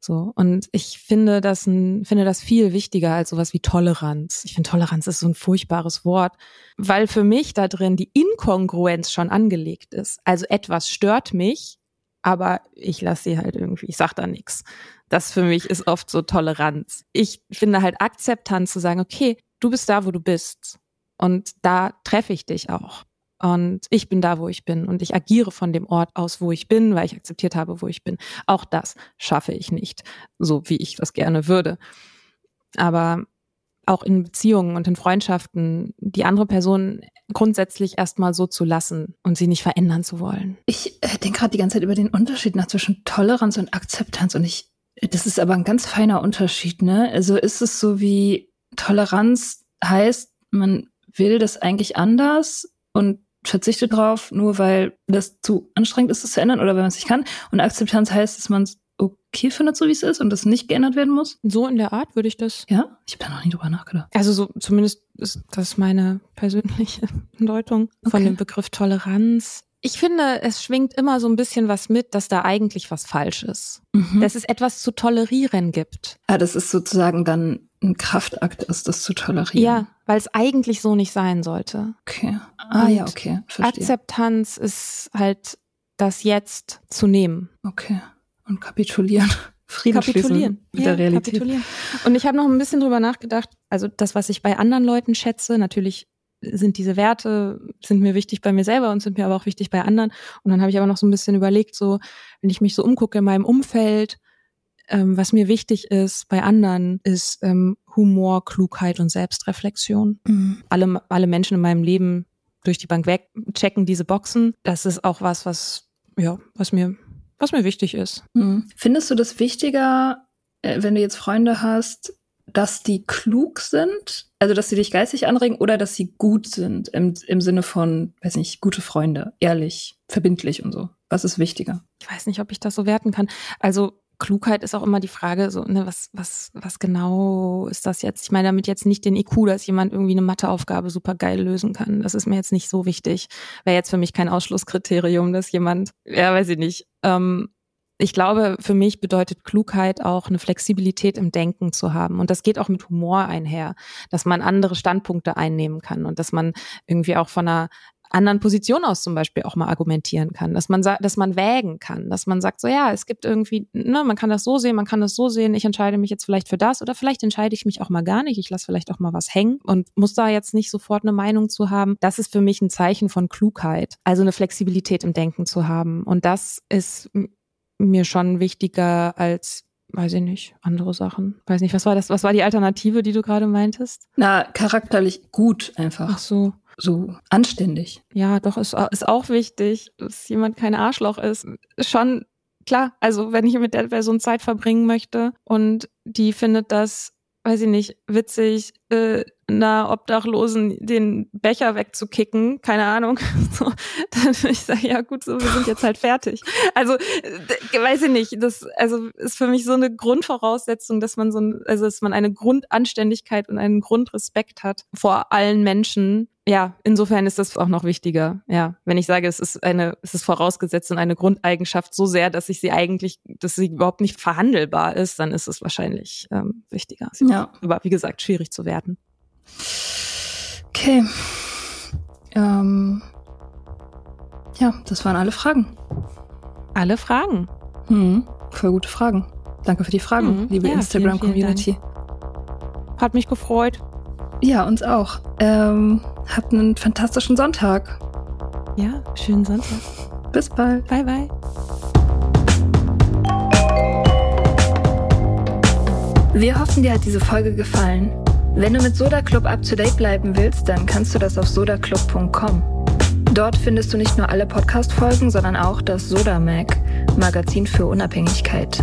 So. Und ich finde das, ein, finde das viel wichtiger als sowas wie Toleranz. Ich finde Toleranz ist so ein furchtbares Wort, weil für mich da drin die Inkongruenz schon angelegt ist. Also etwas stört mich, aber ich lasse sie halt irgendwie, ich sag da nichts. Das für mich ist oft so Toleranz. Ich finde halt Akzeptanz zu sagen, okay, du bist da, wo du bist. Und da treffe ich dich auch. Und ich bin da, wo ich bin. Und ich agiere von dem Ort aus, wo ich bin, weil ich akzeptiert habe, wo ich bin. Auch das schaffe ich nicht, so wie ich das gerne würde. Aber auch in Beziehungen und in Freundschaften die andere Person grundsätzlich erstmal so zu lassen und sie nicht verändern zu wollen. Ich äh, denke gerade die ganze Zeit über den Unterschied nach zwischen Toleranz und Akzeptanz und ich, das ist aber ein ganz feiner Unterschied, ne? Also ist es so wie Toleranz heißt, man will das eigentlich anders und verzichtet drauf, nur weil das zu anstrengend ist, es zu ändern oder wenn man es nicht kann. Und Akzeptanz heißt, dass man es okay findet, so wie es ist und das nicht geändert werden muss. So in der Art würde ich das. Ja, ich habe da noch nie drüber nachgedacht. Also so zumindest ist das meine persönliche Deutung okay. von dem Begriff Toleranz. Ich finde, es schwingt immer so ein bisschen was mit, dass da eigentlich was falsch ist. Mhm. Dass es etwas zu tolerieren gibt. Ah, das ist sozusagen dann ein Kraftakt ist, das zu tolerieren. Ja, weil es eigentlich so nicht sein sollte. Okay. Ah Und ja, okay. Verstehe. Akzeptanz ist halt das Jetzt zu nehmen. Okay. Und kapitulieren. Frieden kapitulieren mit ja, der Realität. Kapitulieren. Und ich habe noch ein bisschen drüber nachgedacht, also das, was ich bei anderen Leuten schätze, natürlich sind diese Werte, sind mir wichtig bei mir selber und sind mir aber auch wichtig bei anderen. Und dann habe ich aber noch so ein bisschen überlegt, so, wenn ich mich so umgucke in meinem Umfeld, ähm, was mir wichtig ist bei anderen, ist ähm, Humor, Klugheit und Selbstreflexion. Mhm. Alle, alle Menschen in meinem Leben durch die Bank weg checken diese Boxen. Das ist auch was, was, ja, was mir, was mir wichtig ist. Mhm. Findest du das wichtiger, äh, wenn du jetzt Freunde hast, dass die klug sind, also dass sie dich geistig anregen oder dass sie gut sind im, im Sinne von, weiß nicht, gute Freunde, ehrlich, verbindlich und so. Was ist wichtiger? Ich weiß nicht, ob ich das so werten kann. Also Klugheit ist auch immer die Frage, so, ne, was, was, was genau ist das jetzt? Ich meine damit jetzt nicht den IQ, dass jemand irgendwie eine Matheaufgabe super geil lösen kann. Das ist mir jetzt nicht so wichtig. Wäre jetzt für mich kein Ausschlusskriterium, dass jemand, ja, weiß ich nicht. Ähm, ich glaube, für mich bedeutet Klugheit auch eine Flexibilität im Denken zu haben. Und das geht auch mit Humor einher, dass man andere Standpunkte einnehmen kann und dass man irgendwie auch von einer anderen Position aus zum Beispiel auch mal argumentieren kann, dass man sagt, dass man wägen kann, dass man sagt, so ja, es gibt irgendwie, ne, man kann das so sehen, man kann das so sehen, ich entscheide mich jetzt vielleicht für das oder vielleicht entscheide ich mich auch mal gar nicht, ich lasse vielleicht auch mal was hängen und muss da jetzt nicht sofort eine Meinung zu haben. Das ist für mich ein Zeichen von Klugheit, also eine Flexibilität im Denken zu haben und das ist mir schon wichtiger als weiß ich nicht, andere Sachen. Weiß nicht, was war das, was war die Alternative, die du gerade meintest? Na, charakterlich gut einfach. Ach so so anständig. Ja, doch, ist, ist auch wichtig, dass jemand kein Arschloch ist. Schon klar, also wenn ich mit der Person Zeit verbringen möchte und die findet das, weiß ich nicht, witzig, äh, einer Obdachlosen den Becher wegzukicken, keine Ahnung, so, dann ich sage, ja gut, so, wir sind jetzt halt fertig. Also, weiß ich nicht, das also ist für mich so eine Grundvoraussetzung, dass man so ein, also dass man eine Grundanständigkeit und einen Grundrespekt hat vor allen Menschen. Ja, insofern ist das auch noch wichtiger. Ja, wenn ich sage, es ist eine, es ist vorausgesetzt und eine Grundeigenschaft so sehr, dass ich sie eigentlich, dass sie überhaupt nicht verhandelbar ist, dann ist es wahrscheinlich ähm, wichtiger. Ja. Aber wie gesagt, schwierig zu werden. Okay. Ähm, ja, das waren alle Fragen. Alle Fragen. Hm, voll gute Fragen. Danke für die Fragen, hm, liebe ja, Instagram-Community. Hat mich gefreut. Ja, uns auch. Ähm, habt einen fantastischen Sonntag. Ja, schönen Sonntag. Bis bald. Bye, bye. Wir hoffen, dir hat diese Folge gefallen. Wenn du mit Soda Club up to date bleiben willst, dann kannst du das auf sodaclub.com. Dort findest du nicht nur alle Podcast-Folgen, sondern auch das Soda Mag, Magazin für Unabhängigkeit.